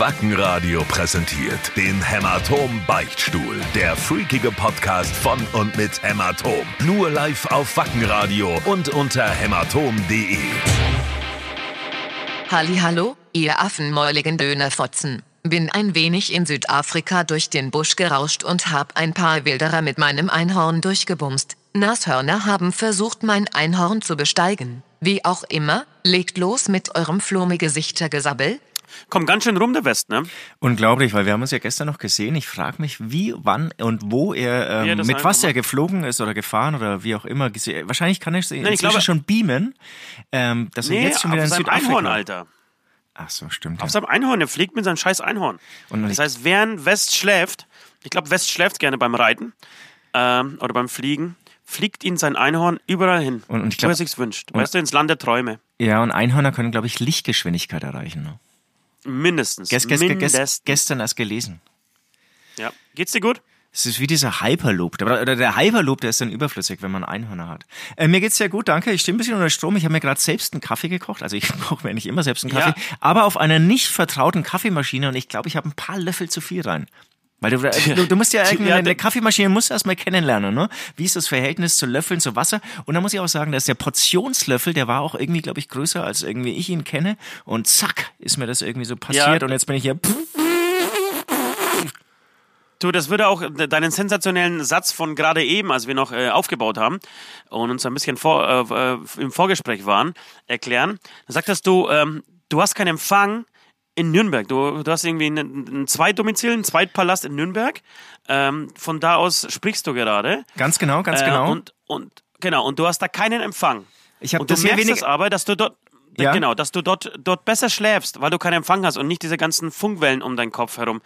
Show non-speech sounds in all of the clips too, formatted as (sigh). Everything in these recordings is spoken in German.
Wackenradio präsentiert den Hämatom Beichtstuhl. Der freakige Podcast von und mit Hämatom. Nur live auf Wackenradio und unter hämatom.de. Hallo, ihr affenmäuligen Dönerfotzen. Bin ein wenig in Südafrika durch den Busch gerauscht und hab ein paar Wilderer mit meinem Einhorn durchgebumst. Nashörner haben versucht, mein Einhorn zu besteigen. Wie auch immer, legt los mit eurem Flummi-Gesichter-Gesabbel. Kommt ganz schön rum, der West, ne? Unglaublich, weil wir haben uns ja gestern noch gesehen. Ich frage mich, wie, wann und wo er, er ähm, mit was er geflogen ist oder gefahren oder wie auch immer. Wahrscheinlich kann er sich inzwischen glaube- schon beamen, ähm, dass er Nee, jetzt schon wieder in Südafrika Einhorn, Alter. Ach so, stimmt. Auf Ja. seinem Einhorn, er fliegt mit seinem scheiß Einhorn. Und das heißt, während West schläft, ich glaube, West schläft gerne beim Reiten ähm, oder beim Fliegen, fliegt ihn sein Einhorn überall hin, Und- und ich wo glaub- er sich's wünscht. Weißt du, ins Land der Träume. Ja, und Einhörner können, glaube ich, Lichtgeschwindigkeit erreichen. Ne? Mindestens. Gest, gest, gest, Mindestens. gestern erst gelesen. Ja. Geht's dir gut? Es ist wie dieser Hyperloop. Der- Oder der Hyperloop, der ist dann überflüssig, wenn man Einhörner hat. Äh, mir geht's sehr gut, danke. Ich stehe ein bisschen unter Strom. Ich habe mir gerade selbst einen Kaffee gekocht. Also ich (laughs) koche mir nicht immer selbst einen Kaffee. Ja. Aber auf einer nicht vertrauten Kaffeemaschine. Und ich glaube, ich habe ein paar Löffel zu viel rein. Weil du, du, du musst ja irgendwie, Ja, eine der- Kaffeemaschine musst du erstmal kennenlernen, ne? Wie ist das Verhältnis zu Löffeln zu Wasser? Und da muss ich auch sagen, dass der Portionslöffel, der war auch irgendwie, glaube ich, größer als irgendwie ich ihn kenne. Und zack, ist mir das irgendwie so passiert. Ja. und jetzt bin ich hier, Du, das würde auch deinen sensationellen Satz von gerade eben, als wir noch äh, aufgebaut haben und uns ein bisschen vor, äh, äh, im Vorgespräch waren, erklären. Da sagtest du, ähm, du hast keinen Empfang in Nürnberg. Du, du hast irgendwie ein, ein Zweitdomizil, einen Zweitpalast in Nürnberg. Ähm, von da aus sprichst du gerade. ganz genau, ganz Äh, genau. Und, und genau, und du hast da keinen Empfang. Ich hab und du das merkst wenig- es aber, dass du dort Ja. genau, dass du dort dort besser schläfst, weil du keinen Empfang hast und nicht diese ganzen Funkwellen um deinen Kopf herum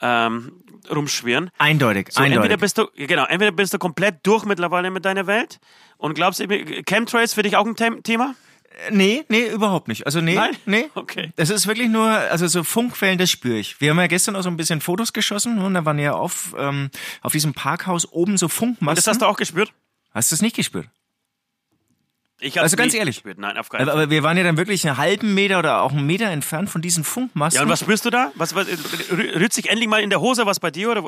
ähm, rumschwirren. eindeutig, So, eindeutig. entweder bist du genau, entweder bist du komplett durch mittlerweile mit deiner Welt und glaubst, Chemtrails für dich auch ein Them Thema? Nee, nee, überhaupt nicht. Also nee, Nein? nee. Okay. Es ist wirklich nur, also so Funkquellen, das spüre ich. Wir haben ja gestern auch so ein bisschen Fotos geschossen und da waren ja auf, ähm, auf diesem Parkhaus oben so Funkmasten. Das hast du auch gespürt? Hast du es nicht gespürt? Ich Also ganz ehrlich. Gespürt. Nein, auf keinen Fall. aber wir waren ja dann wirklich einen halben Meter oder auch einen Meter entfernt von diesen Funkmasten. Ja, und was spürst du da? Was, was rü- rührt sich endlich mal in der Hose was bei dir oder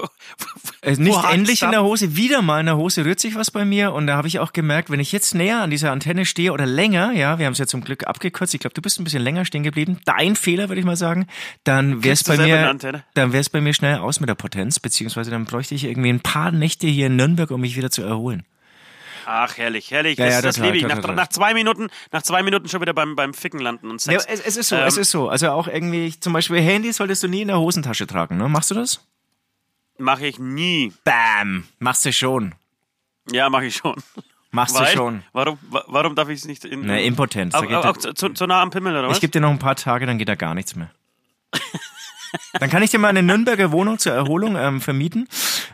Äh, (laughs) nicht wo endlich in der Hose, wieder mal in der Hose rührt sich was bei mir und da habe ich auch gemerkt, wenn ich jetzt näher an dieser Antenne stehe oder länger, ja, wir haben es ja zum Glück abgekürzt, ich glaube, du bist ein bisschen länger stehen geblieben, dein Fehler, würde ich mal sagen, dann wäre es bei mir, dann wäre es bei mir schnell aus mit der Potenz, beziehungsweise dann bräuchte ich irgendwie ein paar Nächte hier in Nürnberg, um mich wieder zu erholen. Ach, herrlich, herrlich. Ja, das ja, das total, liebe ich. Nach, nach zwei Minuten, nach zwei Minuten schon wieder beim, beim Ficken landen und Ja, Sex. es, es ist so, Ähm, es ist so. Also auch irgendwie, zum Beispiel Handy solltest du nie in der Hosentasche tragen, ne? Machst du das? Mache ich nie. Bam! Machst du schon. Ja, mache ich schon. Machst Weil, du schon. Warum, wa- warum darf ich es nicht in. Ne, Impotenz. Auch, auch, auch zu, zu, zu nah am Pimmel, oder was? Ich gebe dir noch ein paar Tage, dann geht da gar nichts mehr. dann kann ich dir mal eine Nürnberger Wohnung zur Erholung ähm, vermieten.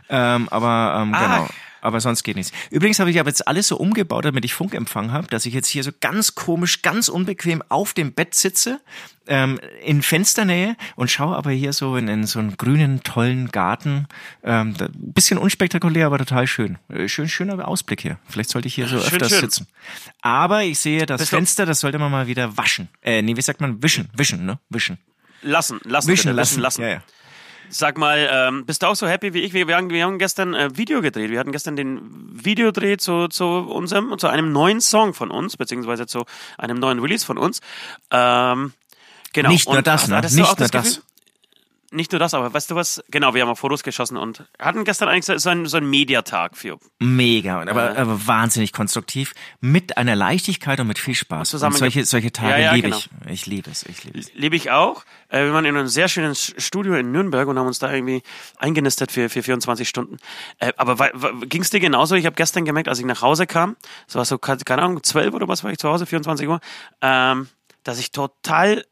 Ähm, aber ähm, genau. Ach. Aber sonst geht nichts. Übrigens habe ich aber jetzt alles so umgebaut, damit ich Funkempfang habe, dass ich jetzt hier so ganz komisch, ganz unbequem auf dem Bett sitze, ähm, in Fensternähe und schaue aber hier so in, in so einen grünen, tollen Garten. Ähm, da, bisschen unspektakulär, aber total schön. Äh, Schön, schöner Ausblick hier. Vielleicht sollte ich hier so öfters schön. sitzen. Aber ich sehe das Bist Fenster, das sollte man mal wieder waschen. Äh, nee, wie sagt man? Wischen, wischen, ne? Wischen. Lassen, lassen, Wischen bitte, lassen. Wischen lassen. Ja, ja. Sag mal, ähm, bist du auch so happy wie ich? Wir, wir, haben, wir haben gestern äh, Video gedreht. Wir hatten gestern den Videodreh zu, zu unserem, zu einem neuen Song von uns, beziehungsweise zu einem neuen Release von uns. Ähm, genau. Nicht nur Und das, hast- ne? Nicht nur Gefühl- das. Nicht nur das, aber weißt du was? Genau, wir haben auch Fotos geschossen und hatten gestern eigentlich so- einen, so einen Mediatag für Mega, aber, aber wahnsinnig konstruktiv, mit einer Leichtigkeit und mit viel Spaß. Und solche, solche Tage Ja, ja, liebe genau. ich. Ich liebe es, ich liebe es. Liebe ich auch. Äh, wir waren in einem sehr schönen Studio in Nürnberg und haben uns da irgendwie eingenistet für, für 24 Stunden. Äh, aber ging es dir genauso? Ich habe gestern gemerkt, als ich nach Hause kam, so war so, keine keine Ahnung, 12 oder was war ich zu Hause, 24 Uhr, ähm, dass ich total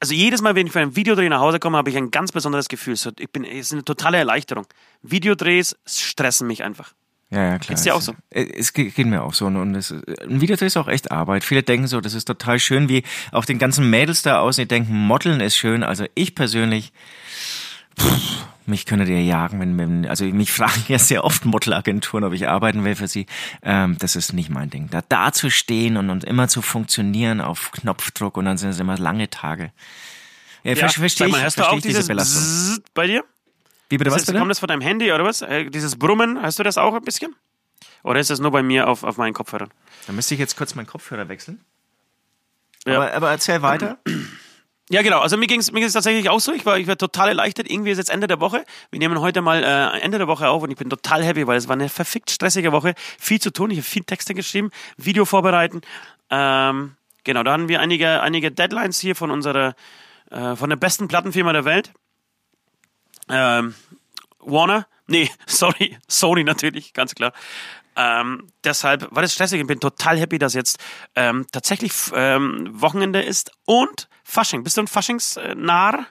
also jedes Mal, wenn ich für ein Videodreh nach Hause komme, habe ich ein ganz besonderes Gefühl. So, ich bin, es ist eine totale Erleichterung. Videodrehs stressen mich einfach. Ja, ja, klar. Geht's dir auch Es- so? äh, Es geht geht mir auch so. Und es, ein Videodreh ist auch echt Arbeit. Viele denken so, das ist total schön, wie auch den ganzen Mädels da außen, die denken, Modeln ist schön. Also ich persönlich, pff, mich könntet ihr jagen, wenn, wenn, also mich (laughs) fragen ja sehr oft Modelagenturen, ob ich arbeiten will für sie. Ähm, das ist nicht mein Ding. Da, da zu stehen und, und immer zu funktionieren auf Knopfdruck und dann sind es immer lange Tage. Ja, ver- verstehe ich, hörst du auch ich diese Belastung. Bei dir? Wie bitte, was Ist bitte? kommt das von deinem Handy oder was? Äh, dieses Brummen, hörst du das auch ein bisschen? Oder ist das nur bei mir auf, auf meinen Kopfhörern? Da müsste ich jetzt kurz meinen Kopfhörer wechseln. Ja. Aber, aber erzähl weiter. (clears throat) Ja, genau. Also mir ging es mir ging's tatsächlich auch so. Ich war, ich war total erleichtert. Irgendwie ist jetzt Ende der Woche. Wir nehmen heute mal äh, Ende der Woche auf und ich bin total happy, weil es war eine verfickt stressige Woche. Viel zu tun. Ich habe viel Texte geschrieben, Video vorbereiten. Ähm, genau, da hatten wir einige, einige Deadlines hier von unserer, äh, von der besten Plattenfirma der Welt. Ähm, Warner? Nee, (laughs) sorry, Sony natürlich, ganz klar. Ähm, deshalb war das stressig und bin total happy, dass jetzt ähm, tatsächlich ähm, Wochenende ist und Fasching. Bist du ein Faschingsnarr?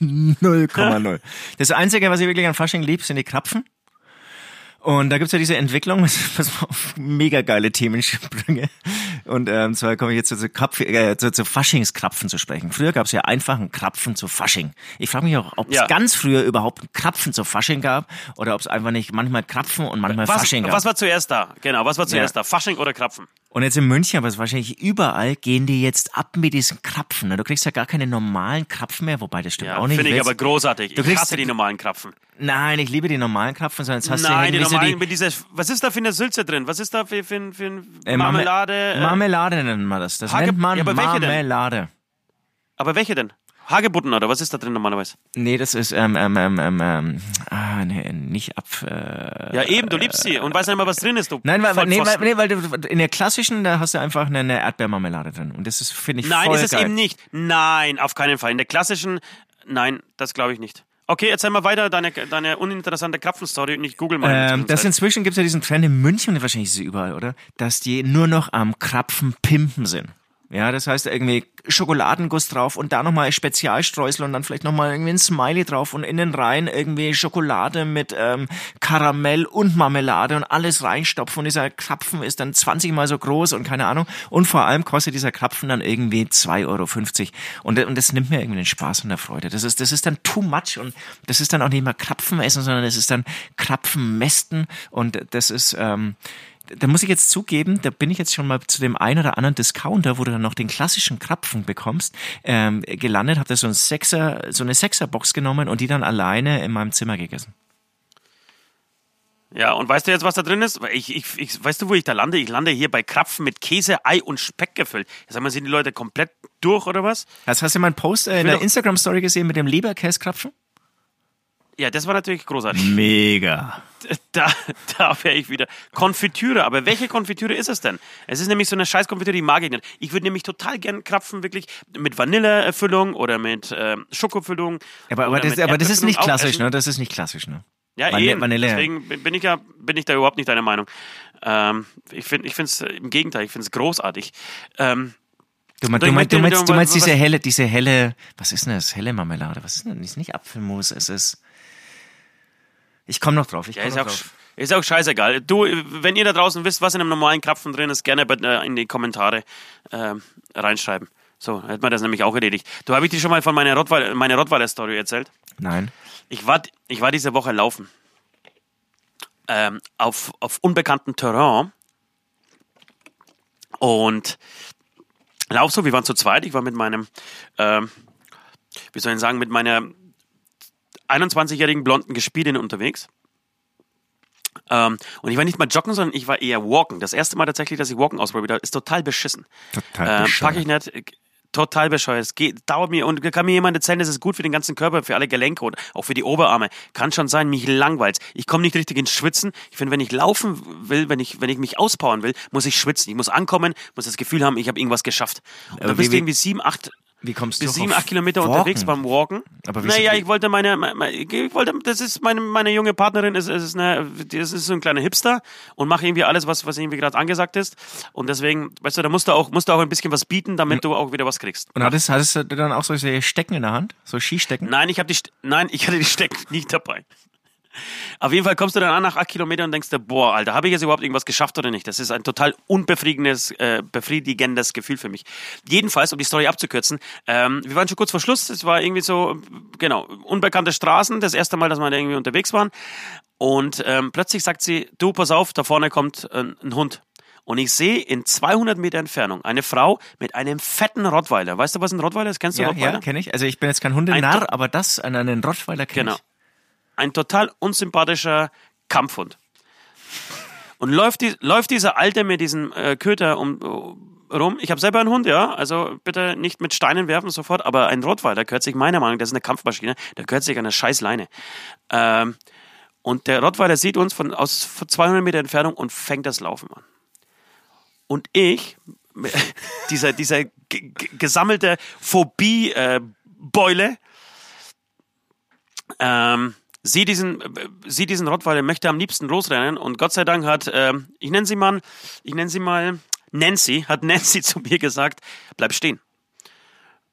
0,0. (laughs) Das Einzige, was ich wirklich an Fasching liebe, sind die Krapfen. Und da gibt's ja diese Entwicklung, (laughs) pass mal auf, mega geile Themensprünge. Und ähm, zwar komme ich jetzt zu, Krapf, äh, zu, zu Faschingskrapfen zu sprechen. Früher gab's ja einfach einen Krapfen zu Fasching. Ich frage mich auch, ob es Ja. ganz früher überhaupt einen Krapfen zu Fasching gab oder ob es einfach nicht manchmal Krapfen und manchmal Was, Fasching gab. was war zuerst da? Genau, was war zuerst Ja. da? Fasching oder Krapfen? Und jetzt in München, aber es wahrscheinlich überall, gehen die jetzt ab mit diesen Krapfen. ne? Du kriegst ja gar keine normalen Krapfen mehr, wobei das stimmt Ja, auch nicht. finde ich aber großartig. Du Ich kriegst- hasse die normalen Krapfen. Nein, ich liebe die normalen Krapfen, sondern jetzt hast Nein, du die irgendwie so normalen die, mit dieser, was ist da für eine Sülze drin? Was ist da für, für, für eine Äh, Marme- Marmelade? äh, Marmelade nennt man das. Das Hage- nennt man Ja, aber welche denn? Marmelade. aber welche denn? Hagebutten oder was ist da drin normalerweise? Nee, das ist, ähm, ähm, ähm, ähm, ähm, ah, nee, nicht ab, äh, Ja, eben, du liebst sie und weißt nicht mal, was drin ist, du. Nein, weil, nee, weil, nee, weil du, in der klassischen, da hast du einfach eine, eine Erdbeermarmelade drin. Und das ist, finde ich, Nein, voll ist es geil. eben nicht. Nein, auf keinen Fall. In der klassischen, nein, das glaube ich nicht. Okay, erzähl mal weiter deine, deine uninteressante Krapfenstory und ich google mal. Ähm, das inzwischen gibt es ja diesen Trend in München, und wahrscheinlich ist es überall, oder? Dass die nur noch am Krapfen pimpen sind. Ja, das heißt irgendwie Schokoladenguss drauf und da nochmal Spezialstreusel und dann vielleicht nochmal irgendwie ein Smiley drauf und innen rein irgendwie Schokolade mit ähm, Karamell und Marmelade und alles reinstopfen und dieser Krapfen ist dann 20 mal so groß und keine Ahnung. Und vor allem kostet dieser Krapfen dann irgendwie 2,50 Euro. Und, und das nimmt mir irgendwie den Spaß und der Freude. Das ist, das ist dann too much und das ist dann auch nicht mehr Krapfen essen, sondern das ist dann Krapfenmästen und das ist... Ähm, da muss ich jetzt zugeben, da bin ich jetzt schon mal zu dem einen oder anderen Discounter, wo du dann noch den klassischen Krapfen bekommst, ähm, gelandet, habe da so, ein Sechser, so eine Sechserbox genommen und die dann alleine in meinem Zimmer gegessen. Ja, und weißt du jetzt, was da drin ist? Ich, ich, ich, weißt du, wo ich da lande? Ich lande hier bei Krapfen mit Käse, Ei und Speck gefüllt. Sag mal, sind die Leute komplett durch oder was? Hast, hast du meinen Post äh, in der Instagram-Story gesehen mit dem Leberkäskrapfen? Ja, das war natürlich großartig. Mega. Da, da wäre ich wieder. Konfitüre, aber welche Konfitüre ist es denn? Es ist nämlich so eine scheiß Konfitüre, die mag ich nicht. Ich würde nämlich total gern Krapfen wirklich mit Vanillefüllung oder mit ähm, Schokofüllung. Aber, aber, das, aber das ist nicht klassisch, ne? Das ist nicht klassisch, ne? Ja, Vanille- eben. Vanille. Deswegen bin ich ja bin ich da überhaupt nicht deiner Meinung. Ähm, ich finde ich es im Gegenteil, ich finde es großartig. Ähm, Du, mein, du, meinst, möchte du meinst, du meinst diese helle, diese helle, was ist denn das? Helle Marmelade. Was ist denn das? Ist nicht Apfelmus, es ist. Ich komme noch drauf. Ich ja, komm ist noch auch, drauf. ist auch scheißegal. Du, wenn ihr da draußen wisst, was in einem normalen Krapfen drin ist, gerne äh, in die Kommentare ähm, reinschreiben. So, hätten wir das nämlich auch erledigt. Du, habe ich dir schon mal von meiner Rottweiler, meine Rottweiler-Story erzählt? Nein. Ich war, ich war diese Woche laufen. Ähm, auf, auf unbekanntem Terrain. Und lauf so, wir waren zu zweit. Ich war mit meinem, ähm, wie soll ich sagen, mit meiner 21-jährigen blonden Gespielin unterwegs. Ähm, und ich war nicht mal joggen, sondern ich war eher walken. Das erste Mal tatsächlich, dass ich walken ausprobiert habe, ist total beschissen. Total äh, bescheuert. Pack ich nicht. äh, Total bescheuert. Es geht, dauert mir und kann mir jemand erzählen, das ist gut für den ganzen Körper, für alle Gelenke und auch für die Oberarme. Kann schon sein, mich langweilt. Ich komme nicht richtig ins Schwitzen. Ich finde, wenn ich laufen will, wenn ich, wenn ich mich auspowern will, muss ich schwitzen. Ich muss ankommen, muss das Gefühl haben, ich habe irgendwas geschafft. Und dann bist du irgendwie sieben, acht, Wie kommst du bis auf sieben, acht Kilometer Walken? unterwegs beim Walken. Aber wieso- naja, ich wollte meine, meine, ich wollte, das ist meine, meine junge Partnerin, ist, ist eine, das ist so ein kleiner Hipster und mache irgendwie alles, was, was irgendwie gerade angesagt ist. Und deswegen, weißt du, da musst du auch, musst du auch ein bisschen was bieten, damit du auch wieder was kriegst. Und hattest, hattest du dann auch solche Stecken in der Hand? So Skistecken? Nein, ich habe die, nein, ich hatte die Stecken (laughs) nicht dabei. Auf jeden Fall kommst du dann an nach acht Kilometern und denkst dir, boah, Alter, habe ich jetzt überhaupt irgendwas geschafft oder nicht? Das ist ein total unbefriedigendes, äh, befriedigendes Gefühl für mich. Jedenfalls, um die Story abzukürzen, ähm, wir waren schon kurz vor Schluss. Es war irgendwie so, genau, unbekannte Straßen. Das erste Mal, dass wir da irgendwie unterwegs waren. Und ähm, plötzlich sagt sie, du, pass auf, da vorne kommt ein, ein Hund. und ich sehe in 200 Meter Entfernung eine Frau mit einem fetten Rottweiler. Weißt du, was ein Rottweiler ist? Kennst du Ja, Rottweiler? ja, kenne ich. Also ich bin jetzt kein Hundenarr, aber das an einen Rottweiler kenne Genau. ich. Ein total unsympathischer Kampfhund. Und läuft, die, läuft dieser Alte mit diesem äh, Köter um, äh, rum. Ich habe selber einen Hund, ja. Also bitte nicht mit Steinen werfen sofort. Aber ein Rottweiler gehört sich meiner Meinung nach, das ist eine Kampfmaschine, der gehört sich an eine scheiß Leine. Ähm, und der Rottweiler sieht uns von aus von 200 Meter Entfernung und fängt das Laufen an. Und ich, (laughs) dieser, dieser gesammelte Phobie-Beule, ähm, sieh diesen, äh, sieh diesen Rottweiler, möchte am liebsten losrennen und Gott sei Dank hat, ähm, ich nenne sie mal, ich nenne sie mal Nancy, hat (laughs) Nancy zu mir gesagt, bleib stehen.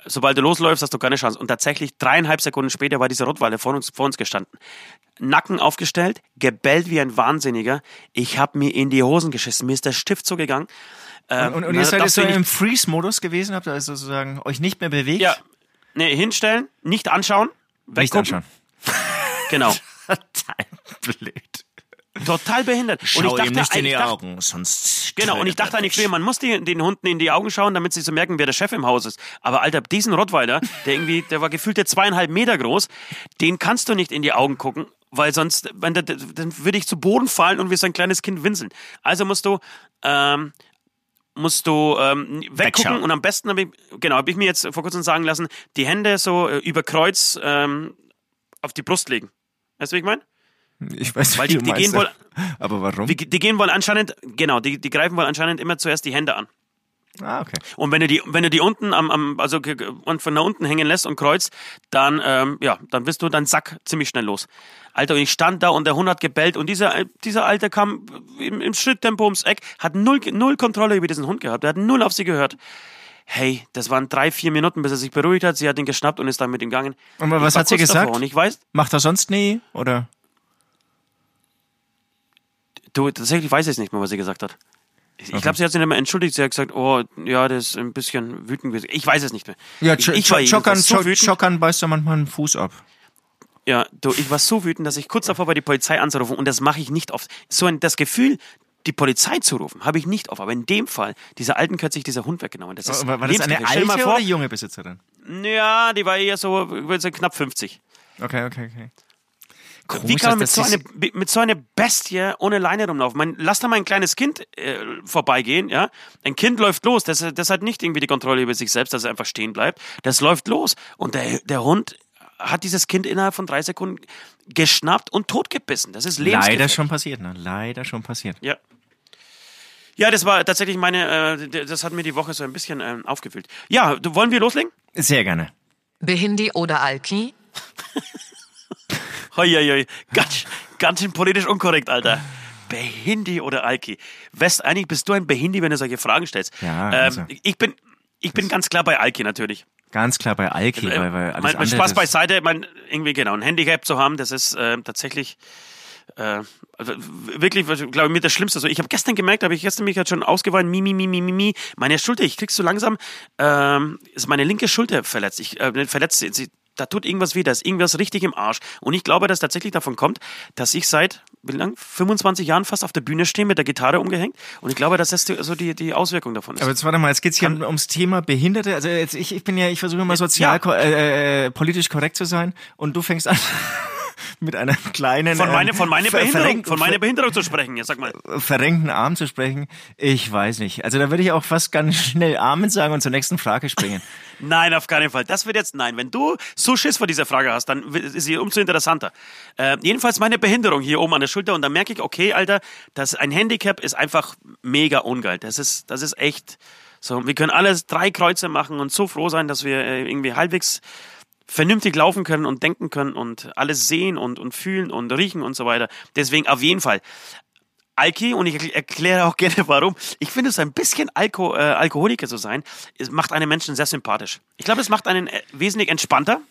Sobald du losläufst, hast du keine Chance. Und tatsächlich dreieinhalb Sekunden später war dieser Rottweiler vor uns, vor uns gestanden. Nacken aufgestellt, gebellt wie ein Wahnsinniger. Ich habe mir in die Hosen geschissen. Mir ist der Stift zugegangen. Ähm, Und, und ihr seid jetzt so im Freeze-Modus gewesen, habt ihr also sozusagen euch nicht mehr bewegt? Ja, nee, hinstellen, nicht anschauen, Nicht anschauen. (laughs) Genau. (laughs) Total blöd. Total behindert. und ich dachte, nicht in die dachte, Augen, sonst... Genau, und ich dachte eigentlich früher, man muss die, den Hunden in die Augen schauen, damit sie so merken, wer der Chef im Haus ist. Aber Alter, diesen Rottweiler, der irgendwie, der war gefühlte zweieinhalb Meter groß, den kannst du nicht in die Augen gucken, weil sonst, wenn der, dann würde ich zu Boden fallen und wie so ein kleines Kind winseln. Also musst du, ähm, musst du ähm, weggucken Wegschauen. und am besten habe ich, genau, habe ich mir jetzt vor kurzem sagen lassen, die Hände so äh, über Kreuz ähm, auf die Brust legen. Weißt du, wie ich meine? Ich weiß, Weil wie die- die gehen wohl- (laughs) Aber warum? Die, die gehen wohl anscheinend, genau, die, die greifen wohl anscheinend immer zuerst die Hände an. ah, okay. Und wenn du die, wenn du die unten am, am also und von da unten hängen lässt und kreuzt, dann, ähm, ja, dann bist du dein Sack ziemlich schnell los. Alter, und ich stand da und der Hund hat gebellt und dieser, dieser Alte kam im, im Schritttempo ums Eck, hat null, null Kontrolle über diesen Hund gehabt, er hat null auf sie gehört. Hey, das waren drei, vier Minuten, bis er sich beruhigt hat. Sie hat ihn geschnappt und ist dann mit ihm gegangen. Und was hat sie gesagt? Und ich weiß, Macht er sonst nie? Oder? du, tatsächlich weiß ich es nicht mehr, was sie gesagt hat. Ich ich glaube, sie hat sich nicht mehr entschuldigt. Sie hat gesagt, oh, ja, das ist ein bisschen wütend gewesen. Ich weiß es nicht mehr. Ja, ich, ich war Chockern, jedenfalls so wütend. Chockern beißt er manchmal einen Fuß ab. Ja, du, ich war so wütend, dass ich kurz davor war, die Polizei anzurufen und das mache ich nicht oft. So ein, das Gefühl, die Polizei zu rufen, habe ich nicht oft. Aber in dem Fall, dieser alten hat sich dieser Hund weggenommen. Das ist War, war das eine alte mal oder vor, junge Besitzerin? Ja, die war eher so, ich würde sagen, knapp 50. Okay, okay, okay. Wie Komisch, kann man mit so, eine, mit so einer Bestie ohne Leine rumlaufen? Man, lass da mal ein kleines Kind äh, vorbeigehen, ja? Ein Kind läuft los, das, das hat nicht irgendwie die Kontrolle über sich selbst, dass er einfach stehen bleibt. Das läuft los. Und der, der Hund hat dieses Kind innerhalb von drei Sekunden geschnappt und totgebissen. Das ist lebensgefährlich. Leider schon passiert, ne? Leider schon passiert. Ja. Ja, das war tatsächlich meine, äh, das hat mir die Woche so ein bisschen ähm, aufgefüllt. Ja, du, wollen wir loslegen? Sehr gerne. Behindi oder Alki? (laughs) Hoi, hoi, hoi. Ganz, ganz schön politisch unkorrekt, Alter. Behindi oder Alki? West, eigentlich bist du ein Behindi, wenn du solche Fragen stellst. Ja, ähm, also. ich bin, ich bin ganz klar bei Alki natürlich. Ganz klar bei Alki, Äh, weil, weil alles mein, mein Spaß beiseite, mein, irgendwie genau, ein Handicap zu haben, das ist äh, tatsächlich äh, also wirklich, glaube ich, mir das Schlimmste. Also ich habe gestern gemerkt, habe ich gestern mich halt schon ausgeweint, mi, mi, mi, mi, mi, mi. Meine Schulter, ich krieg so langsam, ähm, ist meine linke Schulter verletzt. Ich äh, verletzt, sie, da tut irgendwas weh, da ist irgendwas richtig im Arsch. Und ich glaube, dass tatsächlich davon kommt, dass ich seit, wie lang, 25 Jahren fast auf der Bühne stehe mit der Gitarre umgehängt. Und ich glaube, dass das so die, die Auswirkung davon ist. Aber jetzt warte mal, jetzt geht's hier Kann- ums Thema Behinderte. Also jetzt, ich, ich bin ja, ich versuche immer sozial, Ja. ko- äh, äh, politisch korrekt zu sein und du fängst an (laughs) mit einer kleinen von, meine, von, meiner ähm, ver- Behinderung, verrenk- von meiner Behinderung zu sprechen, ja, sag mal. verrenkten Arm zu sprechen. Ich weiß nicht. Also da würde ich auch fast ganz schnell Amen sagen und zur nächsten Frage springen. (laughs) Nein, auf keinen Fall. Das wird jetzt, nein. Wenn du so Schiss vor dieser Frage hast, dann ist sie umso interessanter. Äh, jedenfalls meine Behinderung hier oben an der Schulter und dann merke ich, okay, Alter, das, ein Handicap ist einfach mega ungeil. Das ist, das ist echt so. Wir können alles drei Kreuze machen und so froh sein, dass wir äh, irgendwie halbwegs vernünftig laufen können und denken können und alles sehen und, und fühlen und riechen und so weiter. Deswegen auf jeden Fall. Alki, und ich erkläre auch gerne warum. Ich finde es ein bisschen Alko, äh, Alkoholiker zu sein, macht einen Menschen sehr sympathisch. Ich glaube, es macht einen äh, wesentlich entspannter.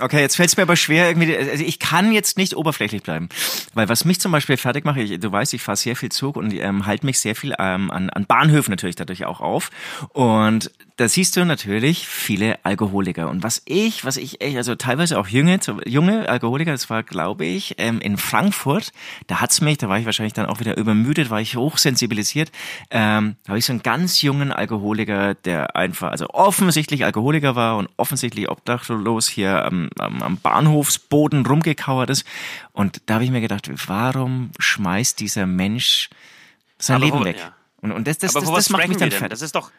Okay, jetzt fällt es mir aber schwer, irgendwie, also ich kann jetzt nicht oberflächlich bleiben. Weil was mich zum Beispiel fertig macht, ich, du weißt, ich fahre sehr viel Zug und ähm, halte mich sehr viel ähm, an, an Bahnhöfen natürlich dadurch auch auf. Und da siehst du natürlich viele Alkoholiker. Und was ich, was ich echt, also teilweise auch junge, junge Alkoholiker, das war, glaube ich, ähm, in Frankfurt, da hat's mich, da war ich wahrscheinlich dann auch wieder übermüdet, war ich hochsensibilisiert, ähm, da habe ich so einen ganz jungen Alkoholiker, der einfach, also offensichtlich Alkoholiker war und offensichtlich obdachlos hier am, am, am Bahnhofsboden rumgekauert ist. Und da habe ich mir gedacht, warum schmeißt dieser Mensch sein Aber Leben weg? ja. Und, und das, das, Aber das, das macht mich dann fertig. Das ist doch.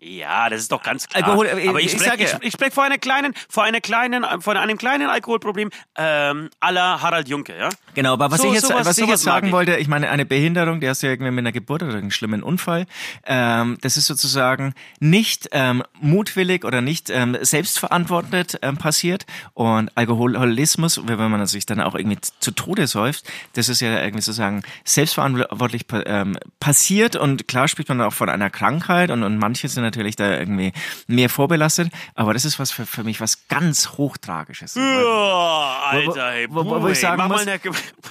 Ja, das ist doch ganz klar. Alkohol- äh, aber ich ich spreche ich, ich sprech vor einer kleinen, vor einer kleinen, vor einem kleinen Alkoholproblem ähm, aller Harald Junke, ja? Genau, aber was So- ich jetzt, sowas- was ich jetzt sagen ich. wollte, ich meine, eine Behinderung, die hast du ja irgendwie mit einer Geburt oder einem schlimmen Unfall, ähm, das ist sozusagen nicht ähm, mutwillig oder nicht ähm, selbstverantwortet ähm, passiert und Alkoholismus, wenn man sich dann auch irgendwie zu Tode säuft, das ist ja irgendwie sozusagen selbstverantwortlich ähm, passiert und klar spricht man auch von einer Krankheit und, und manche sind natürlich da irgendwie mehr vorbelastet, aber das ist was für, für mich was ganz hochtragisches. Oh, Alter, ey, wo- wo- wo puh, ich ey, sagen mach muss- eine,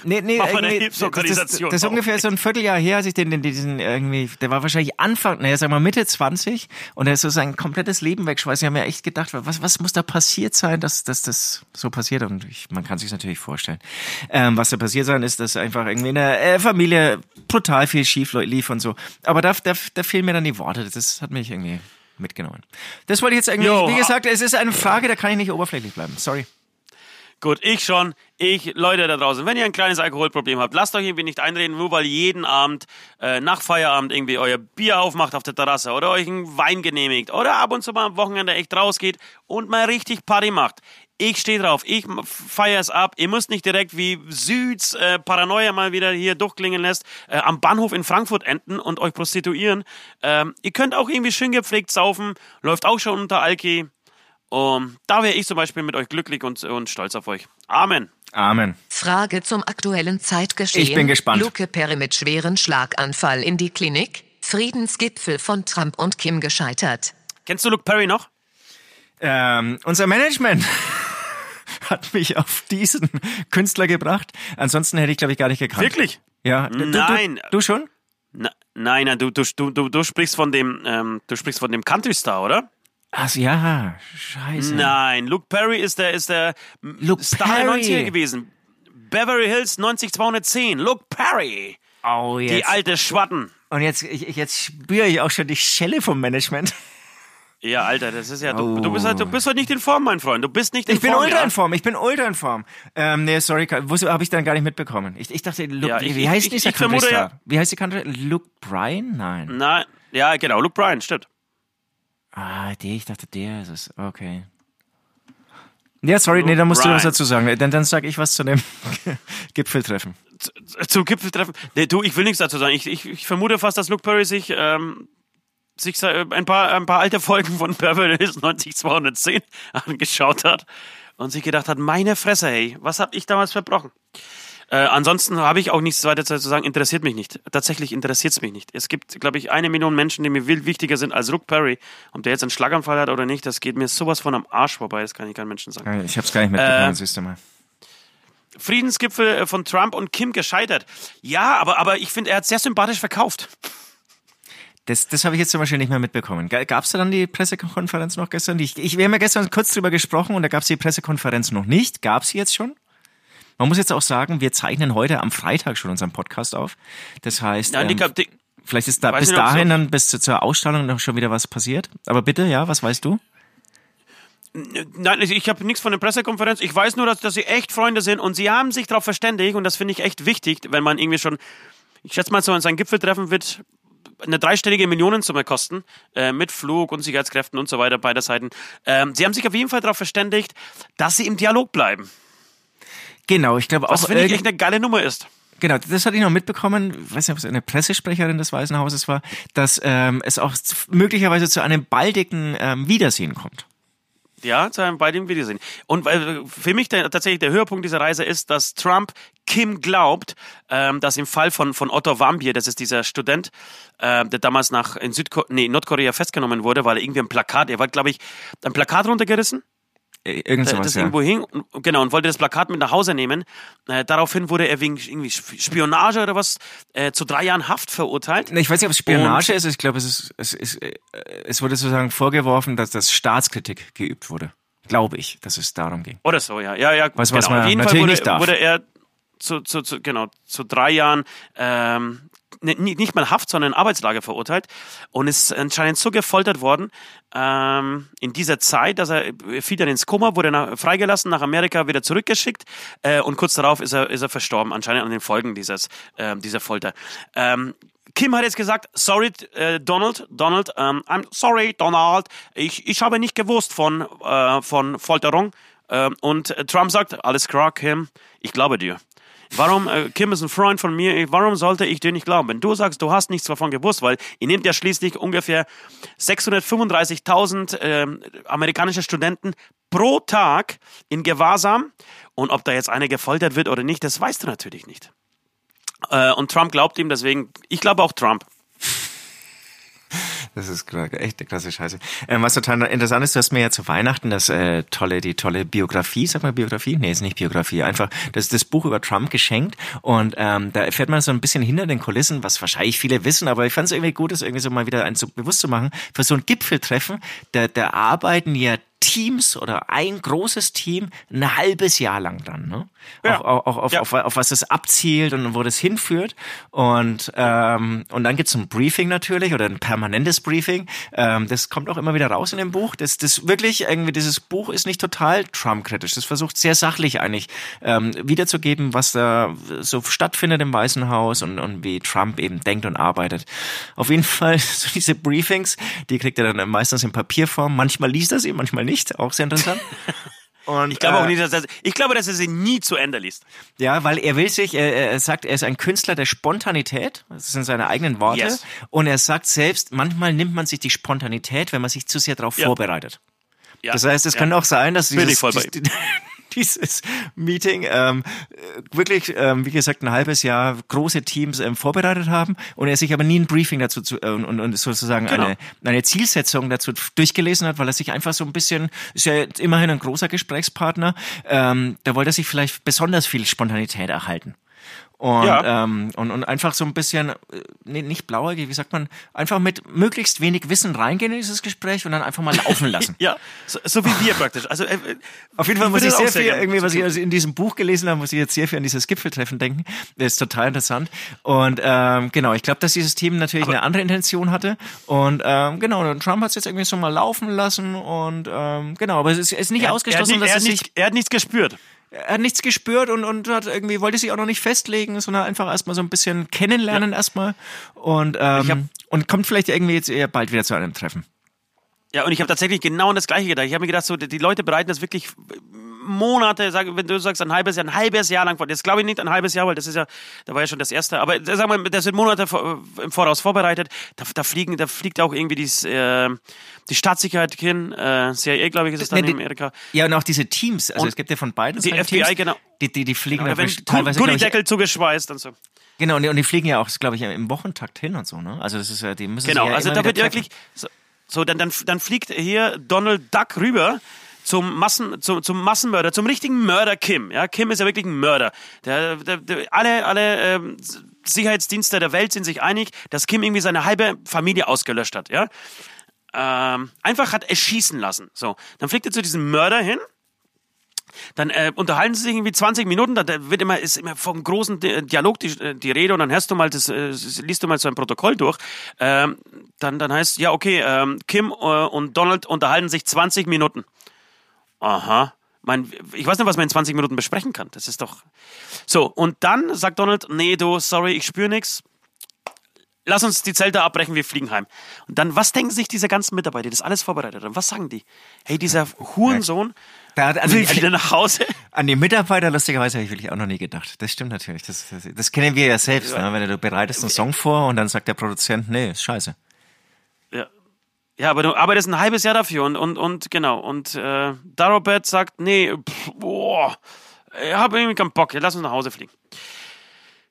Nee, nee, mach mal eine irgendwie, das, das, Hilfsorganisation. das ist ungefähr so ein Vierteljahr her, als ich den, den diesen irgendwie, der war wahrscheinlich Anfang, naja, sag mal Mitte 20 und er ist so sein komplettes Leben wegschmeißt. Ich habe mir echt gedacht, was, was muss da passiert sein, dass, dass das so passiert? Und ich, man kann sich natürlich vorstellen. Ähm, was da passiert sein ist, dass einfach irgendwie in der äh, Familie brutal viel schief lief und so. Aber da, da, da fehlen mir dann die Worte. Das hat mich irgendwie mitgenommen. Das wollte ich jetzt irgendwie, Jo. wie gesagt, es ist eine Frage, da kann ich nicht oberflächlich bleiben. Sorry. Gut, ich schon. Ich, Leute da draußen, wenn ihr ein kleines Alkoholproblem habt, lasst euch irgendwie nicht einreden, nur weil jeden Abend äh, nach Feierabend irgendwie euer Bier aufmacht auf der Terrasse oder euch einen Wein genehmigt oder ab und zu mal am Wochenende echt rausgeht und mal richtig Party macht. Ich stehe drauf, ich feiere es ab. Ihr müsst nicht direkt wie Süds äh, Paranoia mal wieder hier durchklingen lässt, äh, am Bahnhof in Frankfurt enden und euch prostituieren. Ähm, ihr könnt auch irgendwie schön gepflegt saufen, läuft auch schon unter Alki. Um, da wäre ich zum Beispiel mit euch glücklich und, und stolz auf euch. Amen. Amen. Frage zum aktuellen Zeitgeschehen. Ich bin gespannt. Luke Perry mit schweren Schlaganfall in die Klinik. Friedensgipfel von Trump und Kim gescheitert. Kennst du Luke Perry noch? Ähm, unser Management (laughs) hat mich auf diesen Künstler gebracht. Ansonsten hätte ich, glaube ich, gar nicht gekannt. Wirklich? Ja. Du, Nein. Du, du schon? Na, nein, nein, du, du, du, du sprichst von dem, ähm, du sprichst von dem Country Star, oder? Ach ja, scheiße. Nein, Luke Perry ist der, ist der Luke Star Perry. 90er gewesen. Beverly Hills 90210. Luke Perry. Oh, Die jetzt. alte Schwatten. Und jetzt, ich- jetzt spüre ich auch schon die Schelle vom Management. Ja, Alter, das ist ja, du, Oh. du bist halt, du bist halt nicht in Form, mein Freund. Du bist nicht in Ich bin Form. ultra ja? in Form, ich bin ultra in Form. Ähm, nee, sorry, habe ich dann gar nicht mitbekommen. Ich, ich dachte, Luke, Ja, wie, ich- wie heißt ich- dieser ich Country-Star? ja- Wie heißt die Country? Luke Bryan? Nein. Nein, ja, genau, Luke Bryan, stimmt. Ah, der, ich dachte, der ist es. Okay. Ja, sorry, nee, da musst du Brian. was dazu sagen. Dann, dann sag ich was zu dem (laughs) Gipfeltreffen. zum Gipfeltreffen. Nee, du, ich will nichts dazu sagen. Ich, ich, ich vermute fast, dass Luke Perry sich, ähm, sich äh, ein, paar, ein paar alte Folgen von Beverly Hills 90210 (laughs) angeschaut hat und sich gedacht hat, meine Fresse, hey, was hab ich damals verbrochen? Äh, ansonsten habe ich auch nichts weiter zu sagen, interessiert mich nicht. Tatsächlich interessiert es mich nicht. Es gibt, glaube ich, eine Million Menschen, die mir viel wichtiger sind als Luke Perry. Ob der jetzt einen Schlaganfall hat oder nicht, das geht mir sowas von am Arsch vorbei, das kann ich keinem Menschen sagen. Ich hab's gar nicht mitbekommen, Äh, siehst du mal. Friedensgipfel äh, von Trump und Kim gescheitert. Ja, aber, aber ich finde, er hat sehr sympathisch verkauft. Das, das habe ich jetzt zum Beispiel nicht mehr mitbekommen. Gab es da dann die Pressekonferenz noch gestern? Ich, ich, wir haben ja gestern kurz drüber gesprochen und da gab es die Pressekonferenz noch nicht. Gab sie jetzt schon? Man muss jetzt auch sagen, wir zeichnen heute am Freitag schon unseren Podcast auf. Das heißt, Ja, ähm, die, die, vielleicht ist da bis nicht, dahin dann bis zu, zur Ausstrahlung noch schon wieder was passiert. Aber bitte, ja, was weißt du? Nein, ich, ich habe nichts von der Pressekonferenz. Ich weiß nur, dass, dass sie echt Freunde sind und sie haben sich darauf verständigt und das finde ich echt wichtig, wenn man irgendwie schon, ich schätze mal, so sein Gipfeltreffen wird eine dreistellige Millionensumme kosten, äh, mit Flug und Sicherheitskräften und so weiter beider Seiten. Ähm, sie haben sich auf jeden Fall darauf verständigt, dass sie im Dialog bleiben. Genau, ich glaube auch. Was finde ich echt eine geile Nummer ist. Genau, das hatte ich noch mitbekommen, ich weiß nicht, ob es eine Pressesprecherin des Weißen Hauses war, dass ähm, es auch möglicherweise zu einem baldigen ähm, Wiedersehen kommt. Ja, zu einem beiden Wiedersehen. Und weil für mich der, tatsächlich der Höhepunkt dieser Reise ist, dass Trump Kim glaubt, ähm, dass im Fall von, von Otto Warmbier, das ist dieser Student, ähm, der damals nach in Südko nee, Nordkorea festgenommen wurde, weil er irgendwie ein Plakat, er war, glaube ich, ein Plakat runtergerissen Äh, Irgend äh, sowas, das ja. irgendwo hing, und, genau, und wollte das Plakat mit nach Hause nehmen. Äh, daraufhin wurde er wegen irgendwie Spionage oder was äh, zu drei Jahren Haft verurteilt. Ich weiß nicht, ob es Spionage ist. Ich glaube, es ist, es ist, äh, es wurde sozusagen vorgeworfen, dass das Staatskritik geübt wurde. Glaube ich, dass es darum ging. Oder so, ja. ja, ja Was- genau. was man Auf jeden natürlich Fall wurde, nicht darf. wurde er zu, zu, zu, genau, zu drei Jahren ähm, nicht nicht mal Haft, sondern Arbeitslager verurteilt und ist anscheinend so gefoltert worden ähm, in dieser Zeit, dass er fiel dann ins Koma, wurde nach, freigelassen, nach Amerika wieder zurückgeschickt äh, und kurz darauf ist er, ist er verstorben, anscheinend an den Folgen dieses, ähm, dieser Folter. Ähm, Kim hat jetzt gesagt, sorry, äh, Donald, Donald, ähm, I'm sorry, Donald, ich, ich habe nicht gewusst von, äh, von Folterung. Ähm, und äh, Trump sagt, alles klar, Kim, ich glaube dir. Warum, äh, Kim ist ein Freund von mir, warum sollte ich dir nicht glauben? Wenn du sagst, du hast nichts davon gewusst, weil ihr nehmt ja schließlich ungefähr 635.000 ähm, amerikanische Studenten pro Tag in Gewahrsam und ob da jetzt einer gefoltert wird oder nicht, das weißt du natürlich nicht. Äh, und Trump glaubt ihm, deswegen, ich glaube auch Trump. Das ist echt eine klasse Scheiße. Ähm, was total interessant ist, du hast mir ja zu Weihnachten das äh, tolle, die tolle Biografie, sag mal Biografie? Nee, ist nicht Biografie, einfach das, das Buch über Trump geschenkt und ähm, da erfährt man so ein bisschen hinter den Kulissen, was wahrscheinlich viele wissen, aber ich fand es irgendwie gut, das irgendwie so mal wieder ein, so bewusst zu machen. Für so ein Gipfeltreffen, da, da arbeiten ja Teams oder ein großes Team ein halbes Jahr lang dran, ne? Ja. Auch, auch, auf, Ja. auf, auf was es abzielt und wo das hinführt. Und, ähm, und dann gibt's ein Briefing natürlich oder ein permanentes Briefing. Ähm, das kommt auch immer wieder raus in dem Buch. Das, das wirklich irgendwie, dieses Buch ist nicht total Trump-kritisch. Das versucht sehr sachlich eigentlich ähm, wiederzugeben, was da so stattfindet im Weißen Haus und, und wie Trump eben denkt und arbeitet. Auf jeden Fall, (laughs) so diese Briefings, die kriegt er dann meistens in Papierform. Manchmal liest er sie, manchmal nicht. Auch sehr interessant. Und, Ich glaube äh, auch nicht, dass er, ich glaube, dass er sie nie zu Ende liest. ja, weil er will sich, er, er sagt, er ist ein Künstler der Spontanität. Das sind seine eigenen Worte. Yes. Und er sagt selbst, manchmal nimmt man sich die Spontanität, wenn man sich zu sehr darauf Ja. vorbereitet. Ja. Das heißt, es ja. kann auch sein, dass Bin ich dieses, voll bei dies- (laughs) dieses Meeting ähm, äh, wirklich, ähm, wie gesagt, ein halbes Jahr große Teams ähm, vorbereitet haben und er sich aber nie ein Briefing dazu zu, äh, und, und sozusagen Genau. eine, eine Zielsetzung dazu durchgelesen hat, weil er sich einfach so ein bisschen, ist ja immerhin ein großer Gesprächspartner, ähm, da wollte er sich vielleicht besonders viel Spontanität erhalten. Und, Ja. ähm, und, und einfach so ein bisschen, äh, nee, nicht blauäugig, wie sagt man, einfach mit möglichst wenig Wissen reingehen in dieses Gespräch und dann einfach mal laufen lassen. (laughs) Ja, so, so wie wir praktisch. Also äh, Auf jeden Fall muss ich sehr viel, gerne irgendwie, was ich also in diesem Buch gelesen habe, muss ich jetzt sehr viel an dieses Gipfeltreffen denken. Das ist total interessant. Und ähm, genau, ich glaube, dass dieses Team natürlich eine andere Intention hatte. Und ähm, genau, und Trump hat es jetzt irgendwie so mal laufen lassen. Und ähm, genau, aber es ist, ist nicht er, er, ausgeschlossen, nicht, dass er, es nicht, er hat nichts gespürt. Er hat nichts gespürt und, und hat irgendwie, wollte sich auch noch nicht festlegen, sondern einfach erstmal so ein bisschen kennenlernen erstmal. Und, ähm, hab- und kommt vielleicht irgendwie jetzt eher bald wieder zu einem Treffen. Ja, und ich habe tatsächlich genau an das Gleiche gedacht. Ich habe mir gedacht, so, die Leute bereiten das wirklich Monate, sag, wenn du sagst ein halbes Jahr, ein halbes Jahr lang vor. Das glaube ich nicht ein halbes Jahr, weil das ist ja, da war ja schon das erste. Aber sag mal, das wird Monate im Voraus vorbereitet. Da, da fliegen, da fliegt auch irgendwie dies, äh, die Staatssicherheit hin. Äh, CIA, glaube ich, ist es dann Nee, in Amerika. Ja, und auch diese Teams, also Und es gibt ja von beiden die FBI, Teams, genau. die, die, die fliegen Oder ja teilweise, Gullideckel zugeschweißt und so. Genau, und die, fliegen ja auch, glaube ich, im Wochentakt hin und so, ne? Also das ist ja, die müssen Genau, sich ja also da wird wirklich so, so dann, dann dann fliegt hier Donald Duck rüber zum Massen zum, zum Massenmörder, zum richtigen Mörder Kim. Ja, Kim ist ja wirklich ein Mörder. Der, der, der, alle alle ähm, Sicherheitsdienste der Welt sind sich einig, dass Kim irgendwie seine halbe Familie ausgelöscht hat. Ja, ähm, einfach hat erschießen lassen. So, dann fliegt er zu diesem Mörder hin. Dann äh, unterhalten sie sich irgendwie 20 Minuten, da wird immer, ist immer vom großen Di- Dialog die, die Rede und dann hörst du mal, das, äh, liest du mal so ein Protokoll durch. Ähm, dann, dann heißt, ja, okay, ähm, Kim äh, und Donald unterhalten sich 20 Minuten. Aha. Mein, ich weiß nicht, was man in 20 Minuten besprechen kann. Das ist doch. So, und dann sagt Donald, nee, du, sorry, ich spüre nichts. Lass uns die Zelte abbrechen, wir fliegen heim. Und dann, was denken sich diese ganzen Mitarbeiter, die das alles vorbereitet haben? Was sagen die? Hey, dieser Hurensohn Da hat, an, will wieder nach Hause. an die Mitarbeiter, lustigerweise, habe ich wirklich auch noch nie gedacht. Das stimmt natürlich. Das, das, das kennen wir ja selbst, ne? wenn du bereitest einen Song vor und dann sagt der Produzent, nee, ist scheiße. Ja. Aber du arbeitest ein halbes Jahr dafür und, und, und genau. Und äh, Darobet sagt, nee, pff, boah, ich habe irgendwie keinen Bock, lass uns nach Hause fliegen.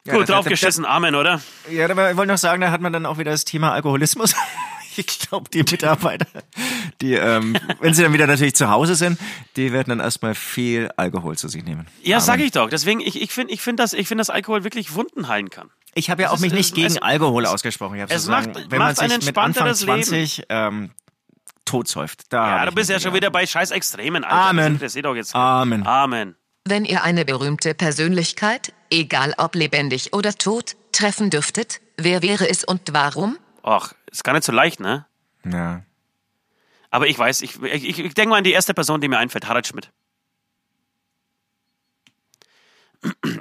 Ja, Gut, draufgeschissen, Amen, oder? Ja, aber ich wollte noch sagen, da hat man dann auch wieder das Thema Alkoholismus. (laughs) (laughs) Ich glaube, die Mitarbeiter, die, ähm, wenn sie dann wieder natürlich zu Hause sind, die werden dann erstmal viel Alkohol zu sich nehmen. Ja, Aber sag ich doch. Deswegen, ich, ich finde, ich find, dass, ich find, dass Alkohol wirklich Wunden heilen kann. Ich habe ja Es auch mich ist- nicht es- gegen es- Alkohol ausgesprochen. Ich habe es so sagen, macht- wenn man macht ein sich mit Anfang entspannteres Leben. 20 ähm, totsäuft. Da Ja, du bist ja schon wieder bei scheiß Extremen, Alter. Amen. Das doch jetzt. Amen. Amen. Wenn ihr eine berühmte Persönlichkeit, egal ob lebendig oder tot, treffen dürftet, wer wäre es und warum? Ach, ist gar nicht so leicht, ne? Ja. Aber ich weiß, ich, ich, ich denke mal an die erste Person, die mir einfällt, Harald Schmidt.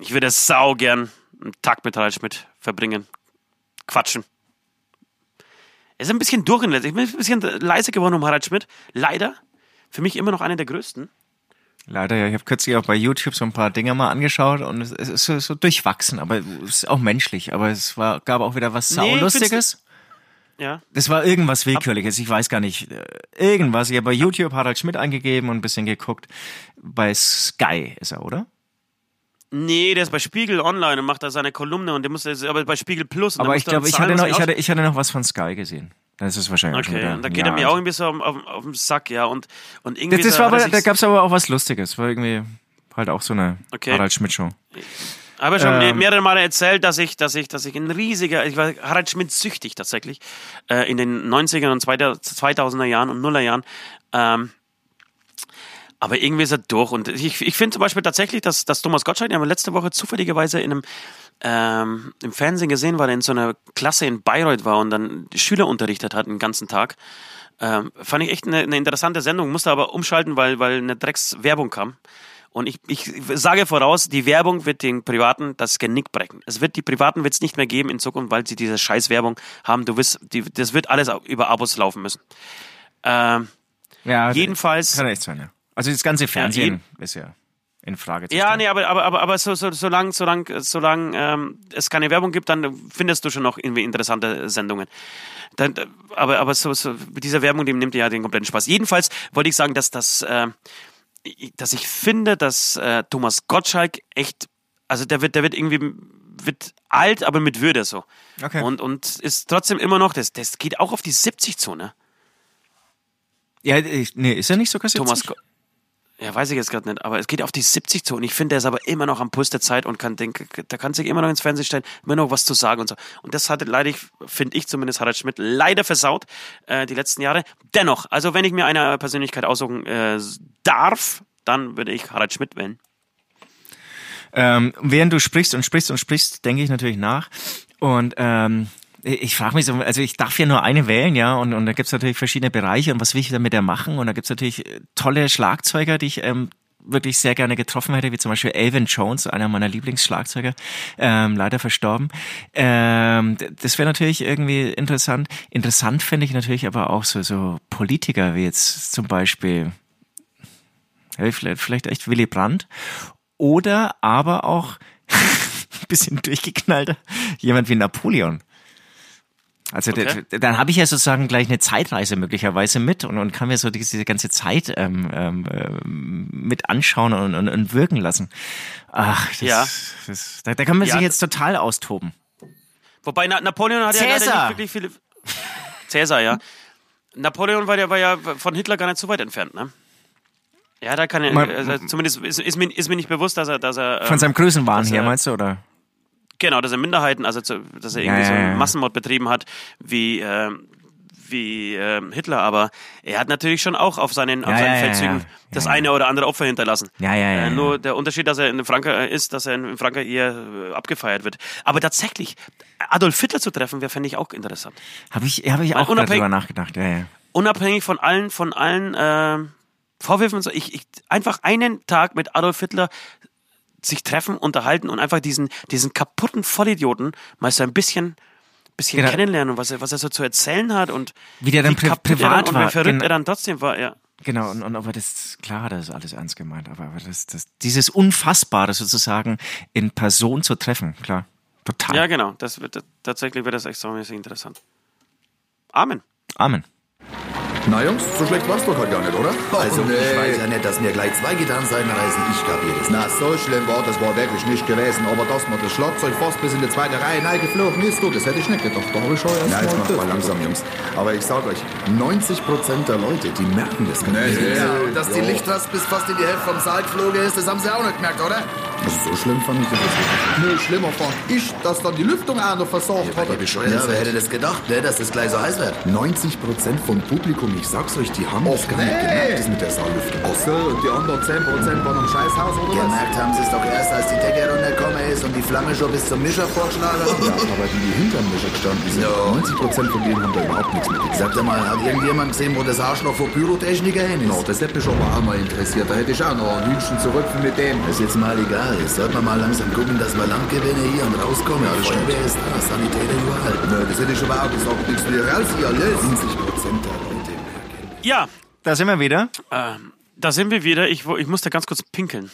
Ich würde sau gern einen Tag mit Harald Schmidt verbringen. Quatschen. Er ist ein bisschen durch in Ich bin ein bisschen leise geworden um Harald Schmidt. Leider. Für mich immer noch einer der größten. Leider, ja. Ich habe kürzlich auch bei YouTube so ein paar Dinge mal angeschaut und es, ist so, so durchwachsen, aber es ist auch menschlich. Aber es war, gab auch wieder was Nee, Saulustiges. Ja. Das war irgendwas Willkürliches, ich weiß gar nicht. äh, Irgendwas. Ich habe bei YouTube Harald Schmidt eingegeben und ein bisschen geguckt. Bei Sky ist er, oder? Nee, der ist bei Spiegel Online und macht da seine Kolumne und der muss aber bei Spiegel Plus. Aber ich glaube, ich hatte noch, ich hatte, ich hatte noch was von Sky gesehen. Das ist wahrscheinlich auch schon Okay, wieder. und da geht ein er mir auch irgendwie so auf, auf, auf den Sack, ja. Und, und irgendwie. Das, das war aber, da gab es aber auch was Lustiges. War irgendwie halt auch so eine Okay. Harald Schmidt Show. Habe schon Ähm, mehrere Male erzählt, dass ich, dass ich, dass ich ein riesiger, ich war Harald Schmidt süchtig tatsächlich, äh, in den 90er und 2000er Jahren und Nullerjahren. Ähm, aber irgendwie ist er durch. Und ich, ich finde zum Beispiel tatsächlich, dass, dass Thomas Gottschalk, den haben wir letzte Woche zufälligerweise in einem, ähm, im Fernsehen gesehen, weil er in so einer Klasse in Bayreuth war und dann Schüler unterrichtet hat den ganzen Tag. Ähm, fand ich echt eine, eine interessante Sendung, musste aber umschalten, weil, weil eine Dreckswerbung kam. Und ich, ich sage voraus, die Werbung wird den Privaten das Genick brechen. Es wird die Privaten wird es nicht mehr geben in Zukunft, weil sie diese scheiß Werbung haben. Du wirst, die, das wird alles über Abos laufen müssen. Ähm, Ja, jedenfalls. Kann echt sein, ja. Also das ganze Fernsehen ist ja in Frage zu Ja, stellen. nee, aber, aber, aber, aber so, so, solange solang, solang, ähm, es keine Werbung gibt, dann findest du schon noch irgendwie interessante Sendungen. Dann, aber aber so, so mit dieser Werbung, dem nimmt ja den kompletten Spaß. Jedenfalls wollte ich sagen, dass das, äh, dass ich finde, dass äh, Thomas Gottschalk echt, also der wird, der wird irgendwie wird alt, aber mit Würde so. Okay. Und, und ist trotzdem immer noch, das, das geht auch auf die 70-Zone. Ja, ich, nee, ist er nicht sogar 70? Thomas Go ja, weiß ich jetzt gerade nicht, aber es geht auf die 70 zu und ich finde, der ist aber immer noch am Puls der Zeit und kann denken, da kann sich immer noch ins Fernsehen stellen, immer noch was zu sagen und so. Und das hatte leider, finde ich zumindest, Harald Schmidt leider versaut, äh, die letzten Jahre. Dennoch, also wenn ich mir eine Persönlichkeit aussuchen äh, darf, dann würde ich Harald Schmidt wählen. Ähm, während du sprichst und sprichst und sprichst, denke ich natürlich nach. Und ähm, ich frage mich so, also ich darf ja nur eine wählen, ja, und, und da gibt's natürlich verschiedene Bereiche und was will ich damit der machen? Und da gibt's natürlich äh, tolle Schlagzeuger, die ich ähm, wirklich sehr gerne getroffen hätte, wie zum Beispiel Alvin Jones, einer meiner Lieblingsschlagzeuger, ähm, leider verstorben. Ähm, das wäre natürlich irgendwie interessant. Interessant finde ich natürlich aber auch so, so Politiker wie jetzt zum Beispiel, vielleicht, vielleicht echt Willy Brandt oder aber auch (laughs) bisschen durchgeknallter jemand wie Napoleon. Also Okay. dann habe ich ja sozusagen gleich eine Zeitreise möglicherweise mit und, und kann mir so diese, ganze Zeit ähm, ähm, ähm, mit anschauen und, und, und wirken lassen. Ach, das, Ja. das, da, da kann man Ja, sich jetzt total austoben. Wobei Na Napoleon hat ja leider Cäsar! nicht wirklich viele. (laughs) Cäsar, ja. Napoleon war ja, war ja von Hitler gar nicht so weit entfernt, ne? Ja, da kann er, also zumindest ist, ist, mir, ist mir nicht bewusst, dass er, dass er Von ähm, seinem Größenwahn her, er- meinst du, oder? Genau, dass er Minderheiten, also zu, dass er Ja, irgendwie so ja, einen ja. Massenmord betrieben hat, wie, ähm, wie ähm, Hitler, aber er hat natürlich schon auch auf seinen, auf Ja, seinen ja, ja, Feldzügen ja. das Ja, eine oder andere Opfer hinterlassen. Ja, ja, ja, Äh, ja. nur der Unterschied, dass er in Frankreich ist, dass er in Frankreich eher äh, abgefeiert wird. Aber tatsächlich, Adolf Hitler zu treffen, wäre, fände ich auch interessant. Habe ich, hab ich Weil auch drüber nachgedacht, ja, ja. Unabhängig von allen, von allen ähm, Vorwürfen und so, ich, ich einfach einen Tag mit Adolf Hitler sich treffen, unterhalten und einfach diesen, diesen kaputten Vollidioten mal so ein bisschen, bisschen Genau. kennenlernen und was er, was er so zu erzählen hat und Wie der dann pri kaputt er privat und war. wie verrückt Genau. er dann trotzdem war, ja. Genau, und, und aber das, klar, das ist alles ernst gemeint, aber, aber das, das, dieses Unfassbare sozusagen in Person zu treffen, klar. Total. Ja, genau. Das wird tatsächlich wird das extramäßig interessant. Amen. Amen. Na Jungs, so schlecht war's doch heute gar nicht, oder? Also, nee. ich weiß ja nicht, dass mir gleich zwei Gitarrenseiten reißen. Ich kapier das Na, so schlimm war das war wirklich nicht gewesen. Aber dass man das Schlagzeug fast bis in die zweite Reihe reingeflogen ist, du, das hätte ich nicht gedacht. Da habe ich schon erst Na, jetzt mal macht mal langsam, Jungs. Aber ich sag euch, 90 Prozent der Leute, die merken das gar nicht. Nee, Ja, und dass die ja. Lichtrast bis fast in die Hälfte vom Saal geflogen ist, das haben sie auch nicht gemerkt, oder? Also so schlimm fand ich das nicht. Nee, schlimmer fand ich, dass dann die Lüftung auch noch versaugt hatte. Ja, wer hätte das gedacht, ne, dass das gleich so heiß wird? 90 Prozent vom Publikum, ich sag's euch, die haben das gar nicht gemerkt, das mit der Saallüftung. Ach so, und die anderen 10 Prozent waren am Scheißhaus, oder was? Gemerkt haben sie es doch erst, als die Decke runtergekommen ist und die Flamme schon bis zum Mischer vorgeschlagen Ja, haben. aber die, die hinterm Mischer gestanden sind, 90 Prozent von denen haben da überhaupt nichts mitgekriegt. Sagt mal, hat irgendjemand gesehen, wo das Arschloch vor Pyrotechniker hin No, ist? das hätte mich aber auch mal interessiert. Da hätte ich auch noch ein Hühnchen zurück mit dem. ist jetzt mal egal. Jetzt sollten wir mal langsam gucken, dass wir Land gewinnen hier und rauskommen. Ja, das stimmt. Feuerwehr ist da, Sanitäter überall. Nö, das hätte ich aber auch gesagt. Nichts wie raus hier, alles. 90 Ja, Da sind wir wieder. ähm, da sind wir wieder. Ich, ich musste ganz kurz pinkeln.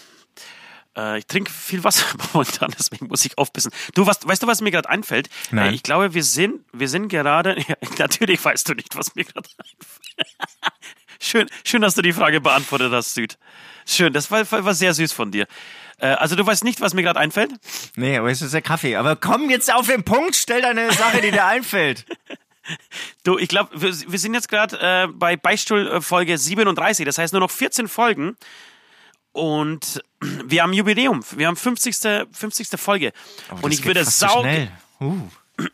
Äh, ich trinke viel Wasser (laughs) momentan, deswegen muss ich aufpissen. Du, was, weißt du, was mir gerade einfällt? Nein. Äh, ich glaube, wir sind, wir sind gerade. (laughs) Ja, natürlich weißt du nicht, was mir gerade einfällt. (laughs) schön, schön, dass du die Frage beantwortet hast, Süd. Schön, das war, war sehr süß von dir. Äh, also du weißt nicht, was mir gerade einfällt? Nee, aber es ist der Kaffee. Aber komm jetzt auf den Punkt, stell deine Sache, die dir einfällt. Du, ich glaube, wir, wir sind jetzt gerade äh, bei Beistuhl äh, Folge 37, das heißt nur noch 14 Folgen. Und (clears throat) wir haben Jubiläum, wir haben 50. 50. Folge. Oh, und ich würde sau. Uh.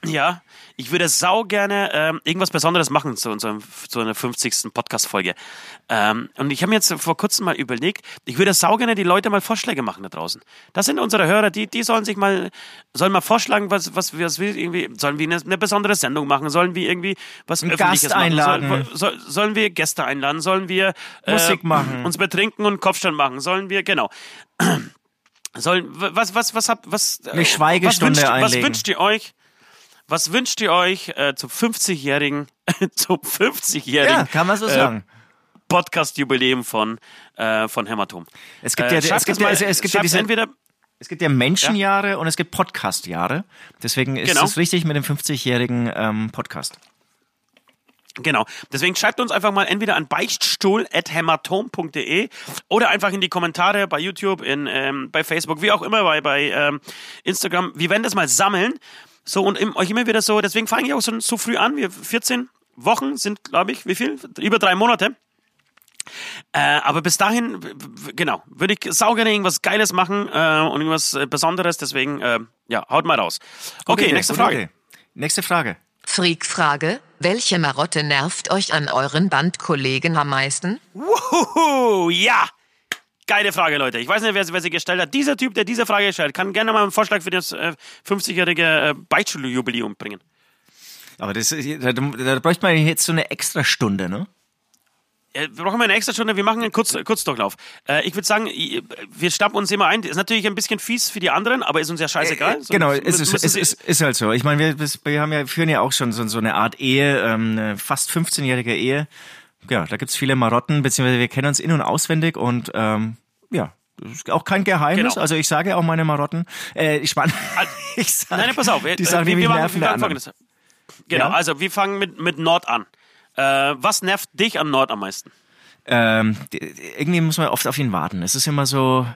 Ja, ich würde sau gerne ähm, irgendwas Besonderes machen zu unserem zu einer 50. Podcast Folge. Ähm, und ich habe mir jetzt vor kurzem mal überlegt, ich würde sau gerne die Leute mal Vorschläge machen da draußen. Das sind unsere Hörer, die die sollen sich mal sollen mal vorschlagen, was was was will irgendwie sollen wir eine, eine besondere Sendung machen, sollen wir irgendwie was Einen öffentliches Gast einladen. machen, soll, soll, sollen wir Gäste einladen, sollen wir äh, Musik machen. uns betrinken und Kopfstand machen, sollen wir genau (clears throat) Sollen, was, was, was habt, was, Eine Schweigestunde was wünscht, was einlegen. wünscht ihr euch? Was wünscht ihr euch äh, zum 50-jährigen, (laughs) zum 50-jährigen Ja, kann man so äh, sagen. Podcast-Jubiläum von, äh, von Hämatom? Es gibt Äh, ja, schreibt es gibt ja, es, gibt ja diese, entweder, es gibt ja Menschenjahre und es gibt Podcast-Jahre. Deswegen ist Genau. es richtig mit dem 50-jährigen ähm, Podcast. Genau. Deswegen schreibt uns einfach mal entweder an beichtstuhl.hämatom.de oder einfach in die Kommentare bei YouTube, in, ähm, bei Facebook, wie auch immer, bei, bei ähm, Instagram. Wir werden das mal sammeln. So, und im, euch immer wieder so, deswegen fange ich auch so, so früh an. Wir 14 Wochen sind, glaube ich, wie viel? Über drei Monate. Äh, aber bis dahin, genau, würde ich saugerne irgendwas Geiles machen äh, und irgendwas äh, Besonderes. Deswegen, äh, ja, haut mal raus. Okay, Gute nächste Frage. Idee. Nächste Frage. Freak-Frage. Welche Marotte nervt euch an euren Bandkollegen am meisten? Wuhu, ja! Geile Frage, Leute. Ich weiß nicht, wer, wer sie gestellt hat. Dieser Typ, der diese Frage stellt, kann gerne mal einen Vorschlag für das äh, 50-jährige äh, Beichtschuljubiläum bringen. Aber das, da, da bräuchte man jetzt so eine extra Stunde, ne? Äh, brauchen wir eine extra Stunde? Wir machen einen Kurz, Kurzdurchlauf. Äh, ich würde sagen, i- wir schnappen uns immer ein. Ist natürlich ein bisschen fies für die anderen, aber ist uns ja scheißegal. So, genau, es ist, es sie- ist, ist halt so. Ich meine, wir, wir haben ja, führen ja auch schon so, so eine Art Ehe, ähm, eine fast 15-jährige Ehe. Ja, da gibt's viele Marotten, beziehungsweise wir kennen uns in- und auswendig und ähm, ja, das ist auch kein Geheimnis. Genau. Also ich sage auch meine Marotten. Äh, ich spann, (laughs) ich sag, Nein, pass auf. Die sagen wir, nämlich wir machen, nerven wir machen. Genau, Ja? also wir fangen mit, mit Nord an. Äh, was nervt dich an Nord am meisten? ähm, die- irgendwie muss man oft auf ihn warten. Es ist immer so,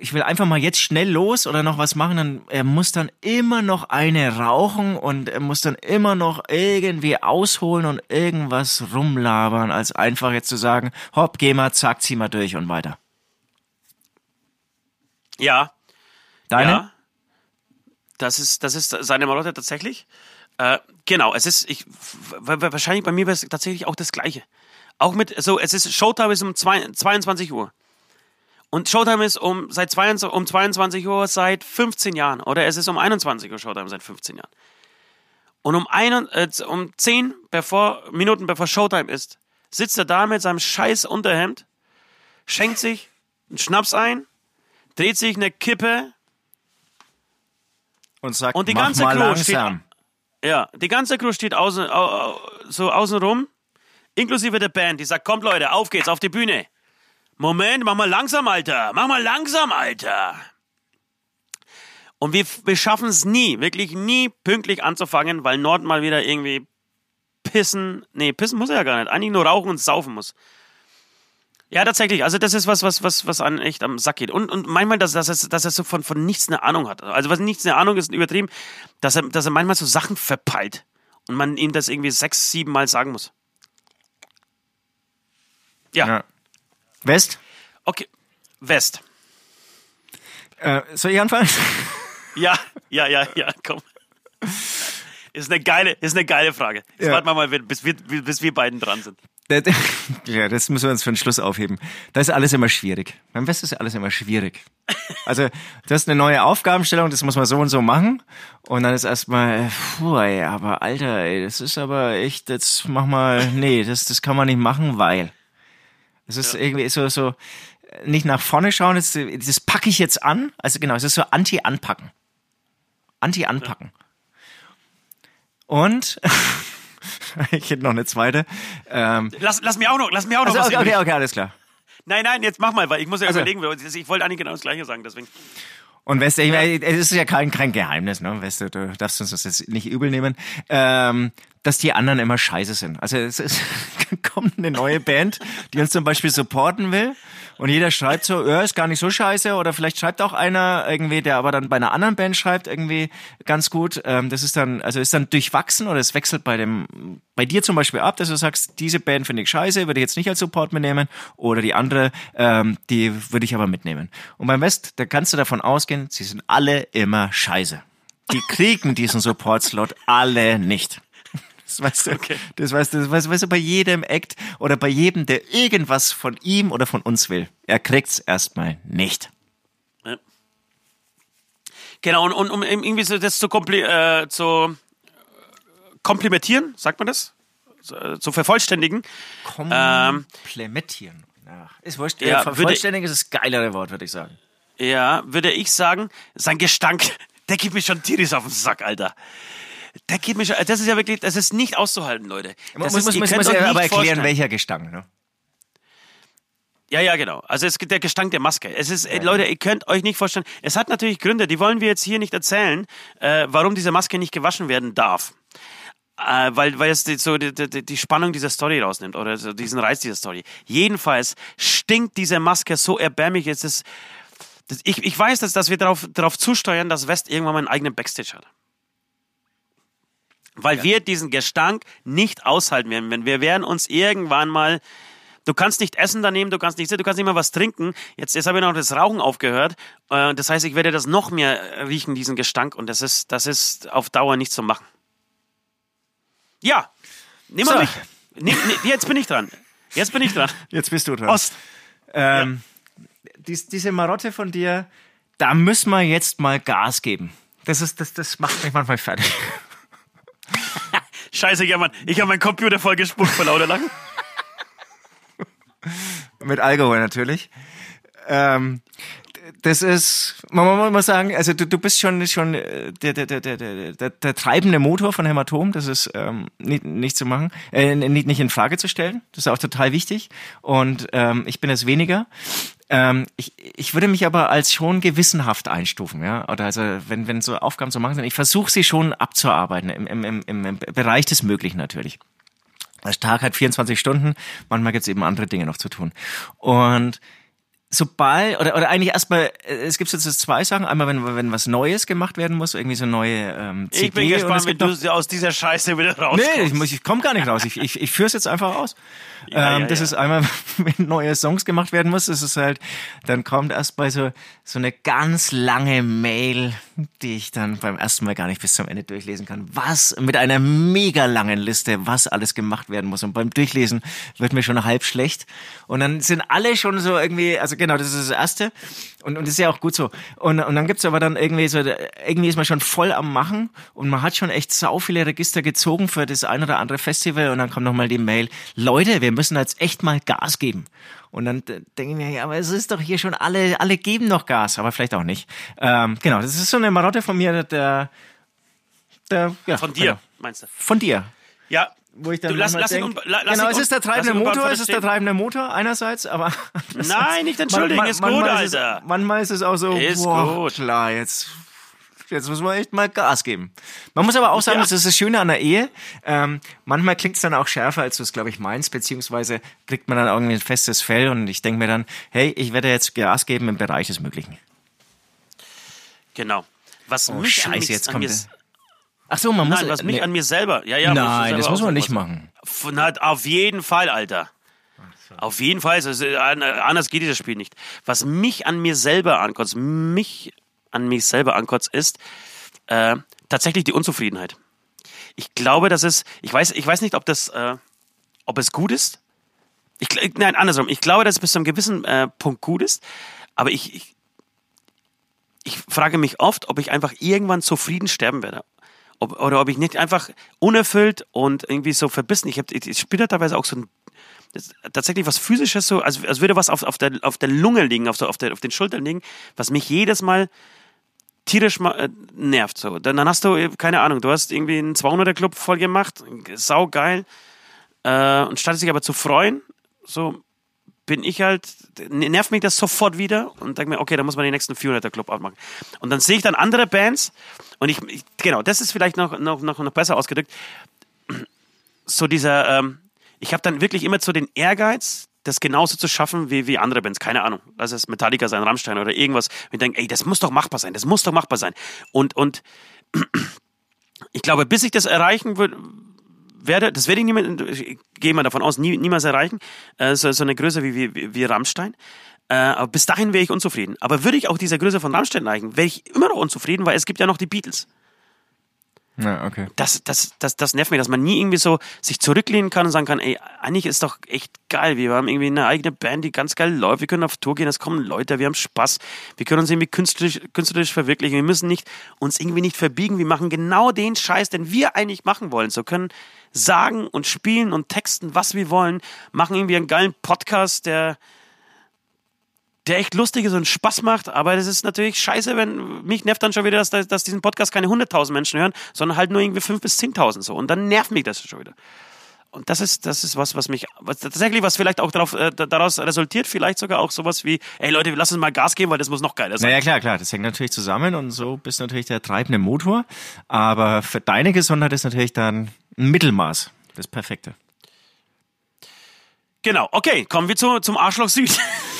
ich will einfach mal jetzt schnell los oder noch was machen, dann er muss dann immer noch eine rauchen und er muss dann immer noch irgendwie ausholen und irgendwas rumlabern, als einfach jetzt zu sagen, hopp, geh mal, zack, zieh mal durch und weiter. Ja, Deine? Ja. Das ist, das ist seine Marotte tatsächlich. Äh, genau, es ist, ich, wahrscheinlich bei mir wäre es tatsächlich auch das Gleiche. Auch mit, so, es ist, Showtime ist um zwei, 22 Uhr. Und Showtime ist um, seit 22, um 22 Uhr seit 15 Jahren. Oder es ist um 21 Uhr Showtime seit 15 Jahren. Und um, ein, äh, um 10 bevor, Minuten bevor Showtime ist, sitzt er da mit seinem scheiß Unterhemd, schenkt sich einen Schnaps ein, dreht sich eine Kippe Und sagt, Und die mach ganze mal Crew steht- langsam. Ja, die ganze Crew steht außen, au, au, so außen rum, inklusive der Band, die sagt, kommt Leute, auf geht's, auf die Bühne. Moment, mach mal langsam, Alter, mach mal langsam, Alter. Und wir, wir schaffen es nie, wirklich nie pünktlich anzufangen, weil Nord mal wieder irgendwie pissen. Nee, pissen muss er ja gar nicht. Eigentlich nur rauchen und saufen muss. Ja, tatsächlich. Also das ist was, was, was, was an echt am Sack geht. Und, und manchmal, dass, dass, er, dass er so von, von nichts eine Ahnung hat. Also was nichts eine Ahnung ist, übertrieben, dass er, dass er manchmal so Sachen verpeilt. Und man ihm das irgendwie sechs, sieben Mal sagen muss. Ja. Ja. West? Okay. West. Äh, soll ich anfangen? Ja, ja, ja, ja, komm. Ist eine geile, ist eine geile Frage. Jetzt Ja. warten wir mal, bis wir, bis wir beiden dran sind. Das- (laughs) Ja, das müssen wir uns für den Schluss aufheben. Da ist alles immer schwierig. Beim West ist alles immer schwierig. Also, das ist eine neue Aufgabenstellung, das muss man so und so machen. Und dann ist erstmal, puh, ey, aber Alter, ey, das ist aber echt, jetzt mach mal, nee, das, das kann man nicht machen, weil. Es ist irgendwie so, so, nicht nach vorne schauen, das, das packe ich jetzt an. Also genau, es ist so Anti-Anpacken. Anti-Anpacken. Und, (laughs) ich hätte noch eine zweite. Ähm, Lass, lass mir auch noch, lass mir auch noch also, was okay, okay, okay, alles klar. Nein, nein, jetzt mach mal, weil ich muss ja Also- überlegen, ich wollte eigentlich genau das Gleiche sagen, deswegen. Und weißt du, ich meine, es ist ja kein, kein Geheimnis, ne? Weißt du, du darfst uns das jetzt nicht übel nehmen, ähm, dass die anderen immer scheiße sind. Also es ist, (laughs) kommt eine neue Band, die uns zum Beispiel supporten will und jeder schreibt so, ja, ist gar nicht so scheiße oder vielleicht schreibt auch einer irgendwie, der aber dann bei einer anderen Band schreibt irgendwie ganz gut. Ähm, das ist dann, also ist dann durchwachsen oder es wechselt bei dem, bei dir zum Beispiel ab, dass du sagst, diese Band finde ich scheiße, würde ich jetzt nicht als Support mitnehmen oder die andere, ähm, die würde ich aber mitnehmen. Und beim West, da kannst du davon ausgehen, sie sind alle immer scheiße. Die kriegen diesen Support-Slot alle nicht. Das weißt du, das weißt du, das weißt, weißt du bei jedem Act oder bei jedem, der irgendwas von ihm oder von uns will. Er kriegt's erstmal nicht. Genau, und, und um irgendwie so das zu, kompli äh, zu äh, komplimentieren, sagt man das? Zu, äh, zu vervollständigen. Ähm, Komplementieren. Ja, ist wurscht. Ja, Ja, würde- vervollständigen ist das geilere Wort, würde ich sagen. Ja, würde ich sagen, sein Gestank, (laughs) der geht mir schon tierisch auf den Sack, Alter. Der geht mir schon, das ist ja wirklich, das ist nicht auszuhalten, Leute. Das muss, ist, muss, muss, muss ja nicht aber erklären, vorstellen. welcher Gestank. Ne? Ja, ja, genau. Also es gibt der Gestank der Maske. Es ist, äh, Leute, ihr könnt euch nicht vorstellen. Es hat natürlich Gründe, die wollen wir jetzt hier nicht erzählen, äh, warum diese Maske nicht gewaschen werden darf. Äh, weil, weil es die, so die, die, die Spannung dieser Story rausnimmt oder so diesen Reiz dieser Story. Jedenfalls stinkt diese Maske so erbärmlich. Es ist, das, ich, ich weiß, dass, dass wir darauf, darauf zusteuern, dass West irgendwann mal einen eigenen Backstage hat. Weil wir diesen Gestank nicht aushalten werden. Wenn wir werden uns irgendwann mal Du kannst nicht essen daneben, du kannst nicht, du kannst nicht mal was trinken. Jetzt, jetzt habe ich noch das Rauchen aufgehört. Äh, Das heißt, ich werde das noch mehr riechen, diesen Gestank. Und das ist, das ist auf Dauer nicht zu machen. Ja, nimm mal So. mich. Nimm, nimm, jetzt bin ich dran. Jetzt bin ich dran. Jetzt bist du dran. Ost. Ähm, dies, diese Marotte von dir, da müssen wir jetzt mal Gas geben. Das, ist, das, das macht mich manchmal fertig. Scheiße, ich habe mein, ich hab meinen Computer voll gespuckt vor lauter Lachen. Mit Alkohol natürlich. Ähm, das ist, man, muss sagen, also du, du bist schon, schon äh, der, der, der, der, der, der, treibende Motor von Hämatom, das ist ähm, nicht, nicht zu machen, äh, nicht, nicht in Frage zu stellen. Das ist auch total wichtig. Und ähm, ich bin es weniger. Ähm, ich, ich würde mich aber als schon gewissenhaft einstufen, ja. Oder also wenn, wenn so Aufgaben zu machen sind, ich versuche sie schon abzuarbeiten, im, im, im, im, Bereich des Möglichen natürlich. Der Tag hat 24 Stunden, manchmal gibt's eben andere Dinge noch zu tun. Und sobald, oder, oder eigentlich erstmal, äh, es gibt jetzt zwei Sachen. Einmal, wenn, wenn was Neues gemacht werden muss, irgendwie so neue ähm, CD. Ich bin gespannt, wie gibt du noch- aus dieser Scheiße wieder rauskommst. Nee, ich, muss- ich komme gar nicht raus. Ich, ich, ich führe es jetzt einfach aus. (laughs) Ja, ähm, ja, das ja. ist einmal, (laughs) wenn neue Songs gemacht werden muss, das ist halt, dann kommt erst bei so, so eine ganz lange Mail, die ich dann beim ersten Mal gar nicht bis zum Ende durchlesen kann. Was, mit einer mega langen Liste, was alles gemacht werden muss. Und beim Durchlesen wird mir schon halb schlecht. Und dann sind alle schon so irgendwie, also genau, das ist das Erste. Und, und das ist ja auch gut so. Und, und dann gibt's aber dann irgendwie so, irgendwie ist man schon voll am Machen und man hat schon echt sau viele Register gezogen für das ein oder andere Festival und dann kommt nochmal die Mail, Leute, wir müssen jetzt echt mal Gas geben. Und dann denke ich mir, ja, aber es ist doch hier schon alle, alle geben noch Gas, aber vielleicht auch nicht. Ähm, genau, das ist so eine Marotte von mir, der, der, ja, Von dir, Genau. meinst du? Von dir. Ja. Wo ich dann Du, lass- lass ihn denk, la- lass genau, ihn es ist der ihn treibende Motor, es ist der treibende Motor einerseits, aber (laughs) Nein, nicht entschuldigen, ist gut, manchmal ist Alter. Es, manchmal ist es auch so, Ist boah, gut. klar, jetzt Jetzt muss man echt mal Gas geben. Man muss aber auch sagen, Ja. das ist das Schöne an der Ehe. Ähm, manchmal klingt es dann auch schärfer, als du es, glaube ich, meinst, beziehungsweise kriegt man dann irgendwie ein festes Fell und ich denke mir dann, hey, ich werde jetzt Gas geben im Bereich des Möglichen. Genau. Was Oh, mich scheiße, jetzt an kommt Ach so, man muss... nein, was mich nee. an mir selber, ja, ja. Nein, das muss man nicht machen. Na, auf jeden Fall, Alter. Auf jeden Fall. Ist, äh, anders geht dieses Spiel nicht. Was mich an mir selber ankotzt, mich an mich selber ankotzt, ist äh, tatsächlich die Unzufriedenheit. Ich glaube, dass es, ich weiß, ich weiß nicht, ob das, äh, ob es gut ist. Ich, nein, andersrum. Ich glaube, dass es bis zu einem gewissen äh, Punkt gut ist. Aber ich, ich, ich frage mich oft, ob ich einfach irgendwann zufrieden sterben werde. Ob, oder ob ich nicht einfach unerfüllt und irgendwie so verbissen. Ich, hab, ich, da teilweise auch so ein, tatsächlich was physisches, so, als, als würde was auf, auf, der, auf der Lunge liegen, auf, so, auf, der, auf den Schultern liegen, was mich jedes Mal tierisch äh, nervt. So. Dann, dann hast du, äh, keine Ahnung, du hast irgendwie einen 200er-Club voll gemacht, sau geil, äh, und statt sich aber zu freuen, so bin ich halt, nervt mich das sofort wieder und denke mir, okay, dann muss man den nächsten 400er Club aufmachen. Und dann sehe ich dann andere Bands und ich, ich genau, das ist vielleicht noch, noch, noch, noch besser ausgedrückt, so dieser, ähm, ich habe dann wirklich immer so den Ehrgeiz, das genauso zu schaffen wie, wie andere Bands, keine Ahnung, lass es Metallica sein, Rammstein oder irgendwas. Und ich denke, ey, das muss doch machbar sein, das muss doch machbar sein. Und, und (clears throat) ich glaube, bis ich das erreichen würde, werde, das werde ich niemand, gehe mal davon aus, nie, niemals erreichen, äh, so, so eine Größe wie, wie, wie Rammstein. Äh, aber bis dahin wäre ich unzufrieden. Aber würde ich auch dieser Größe von Rammstein erreichen, wäre ich immer noch unzufrieden, weil es gibt ja noch die Beatles. Ja, okay. Das, das, das, das nervt mich, dass man nie irgendwie so sich zurücklehnen kann und sagen kann, ey, eigentlich ist doch echt geil. Wir haben irgendwie eine eigene Band, die ganz geil läuft. Wir können auf Tour gehen, es kommen Leute, wir haben Spaß. Wir können uns irgendwie künstlerisch, künstlerisch verwirklichen. Wir müssen nicht, uns irgendwie nicht verbiegen. Wir machen genau den Scheiß, den wir eigentlich machen wollen. So können sagen und spielen und texten, was wir wollen. Machen irgendwie einen geilen Podcast, der, der echt lustig ist und Spaß macht, aber das ist natürlich scheiße, wenn mich nervt dann schon wieder, dass, dass diesen Podcast keine 100.000 Menschen hören, sondern halt nur irgendwie 5.000 bis 10.000 so. Und dann nervt mich das schon wieder. Und das ist, das ist was, was mich, was, tatsächlich, was vielleicht auch darauf, äh, daraus resultiert, vielleicht sogar auch sowas wie, ey Leute, lass uns mal Gas geben, weil das muss noch geiler sein. Naja, klar, klar, das hängt natürlich zusammen und so bist du natürlich der treibende Motor. Aber für deine Gesundheit ist natürlich dann ein Mittelmaß das Perfekte. Genau, okay, kommen wir zu, zum Arschloch Süd. (laughs)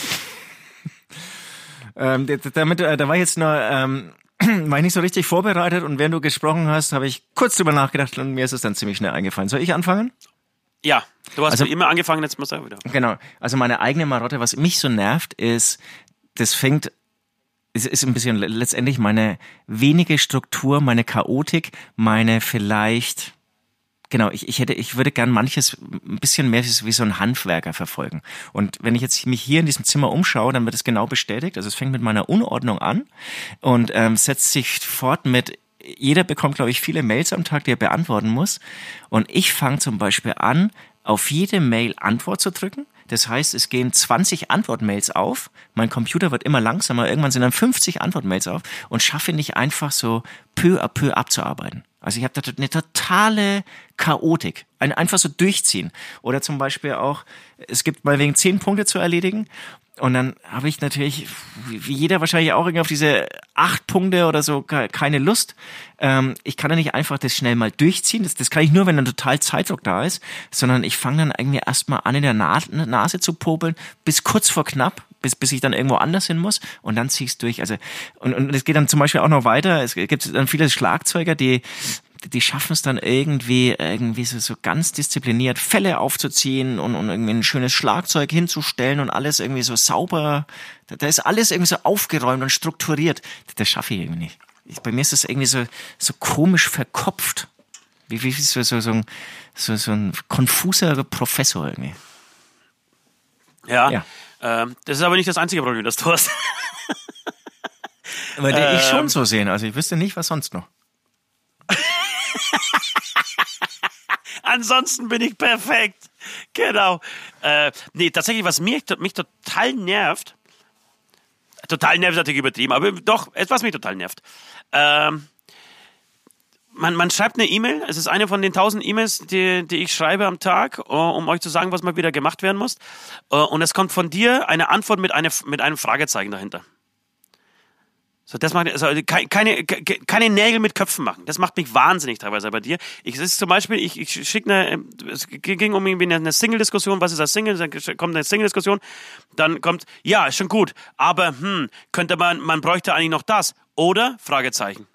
Ähm, damit, äh, da war ich jetzt nur, ähm, (clears throat) war ich nicht so richtig vorbereitet und während du gesprochen hast, habe ich kurz drüber nachgedacht und mir ist es dann ziemlich schnell eingefallen. Soll ich anfangen? ja, du hast Also- immer angefangen, jetzt muss er wieder. Genau. Also meine eigene Marotte, was mich so nervt, ist, das fängt, es ist ein bisschen le- letztendlich meine wenige Struktur, meine Chaotik, meine vielleicht, genau, ich, ich hätte, ich würde gern manches ein bisschen mehr wie, so ein Handwerker verfolgen. Und wenn ich jetzt mich hier in diesem Zimmer umschaue, dann wird es genau bestätigt. Also es fängt mit meiner Unordnung an und ähm, setzt sich fort mit jeder bekommt, glaube ich, viele Mails am Tag, die er beantworten muss. Und ich fange zum Beispiel an, auf jede Mail Antwort zu drücken. Das heißt, es gehen 20 Antwortmails auf. Mein Computer wird immer langsamer. Irgendwann sind dann 50 Antwortmails auf und schaffe nicht einfach so peu à peu abzuarbeiten. Also ich habe da eine totale Chaotik. Ein, einfach so durchziehen. Oder zum Beispiel auch, es gibt mal wegen 10 Punkte zu erledigen. Und dann habe ich natürlich, wie jeder wahrscheinlich auch irgendwie auf diese acht Punkte oder so ke- keine Lust. Ähm, ich kann ja nicht einfach das schnell mal durchziehen. Das, das kann ich nur, wenn dann total Zeitdruck da ist, sondern ich fange dann irgendwie erstmal an, in der Na Nase zu popeln, bis kurz vor knapp, bis, bis ich dann irgendwo anders hin muss und dann zieh ich's durch. Also, und, und es geht dann zum Beispiel auch noch weiter. Es gibt dann viele Schlagzeuger, die die schaffen es dann irgendwie, irgendwie so, so ganz diszipliniert Fälle aufzuziehen und, und irgendwie ein schönes Schlagzeug hinzustellen und alles irgendwie so sauber. Da, da ist alles irgendwie so aufgeräumt und strukturiert. Das, das schaffe ich irgendwie nicht. Ich, bei mir ist das irgendwie so, so komisch verkopft. Wie, wie so, so, so, ein, so, so ein konfuser Professor irgendwie. Ja. Ja. Ähm, das ist aber nicht das einzige Problem, das du hast. (laughs) Aber die ich schon Ähm. so sehen. Also ich wüsste nicht, was sonst noch. (laughs) Ansonsten bin ich perfekt. Genau. Äh, nee, tatsächlich, was mich, mich total nervt, total nervt natürlich übertrieben, aber doch, etwas mich total nervt. Ähm, man, man schreibt eine E-Mail, es ist eine von den tausend E-Mails, die, die ich schreibe am Tag, äh, um euch zu sagen, was mal wieder gemacht werden muss. Äh, Und es kommt von dir eine Antwort mit, eine, mit einem Fragezeichen dahinter. So, das macht, also keine, keine, keine Nägel mit Köpfen machen. Das macht mich wahnsinnig teilweise bei dir. Ich, es zum Beispiel, ich, ich schicke eine, es ging um irgendwie eine Single-Diskussion. Was ist das Single? Dann kommt eine Single-Diskussion. Dann kommt, ja, ist schon gut. Aber, hm, könnte man, man bräuchte eigentlich noch das. Oder? Fragezeichen.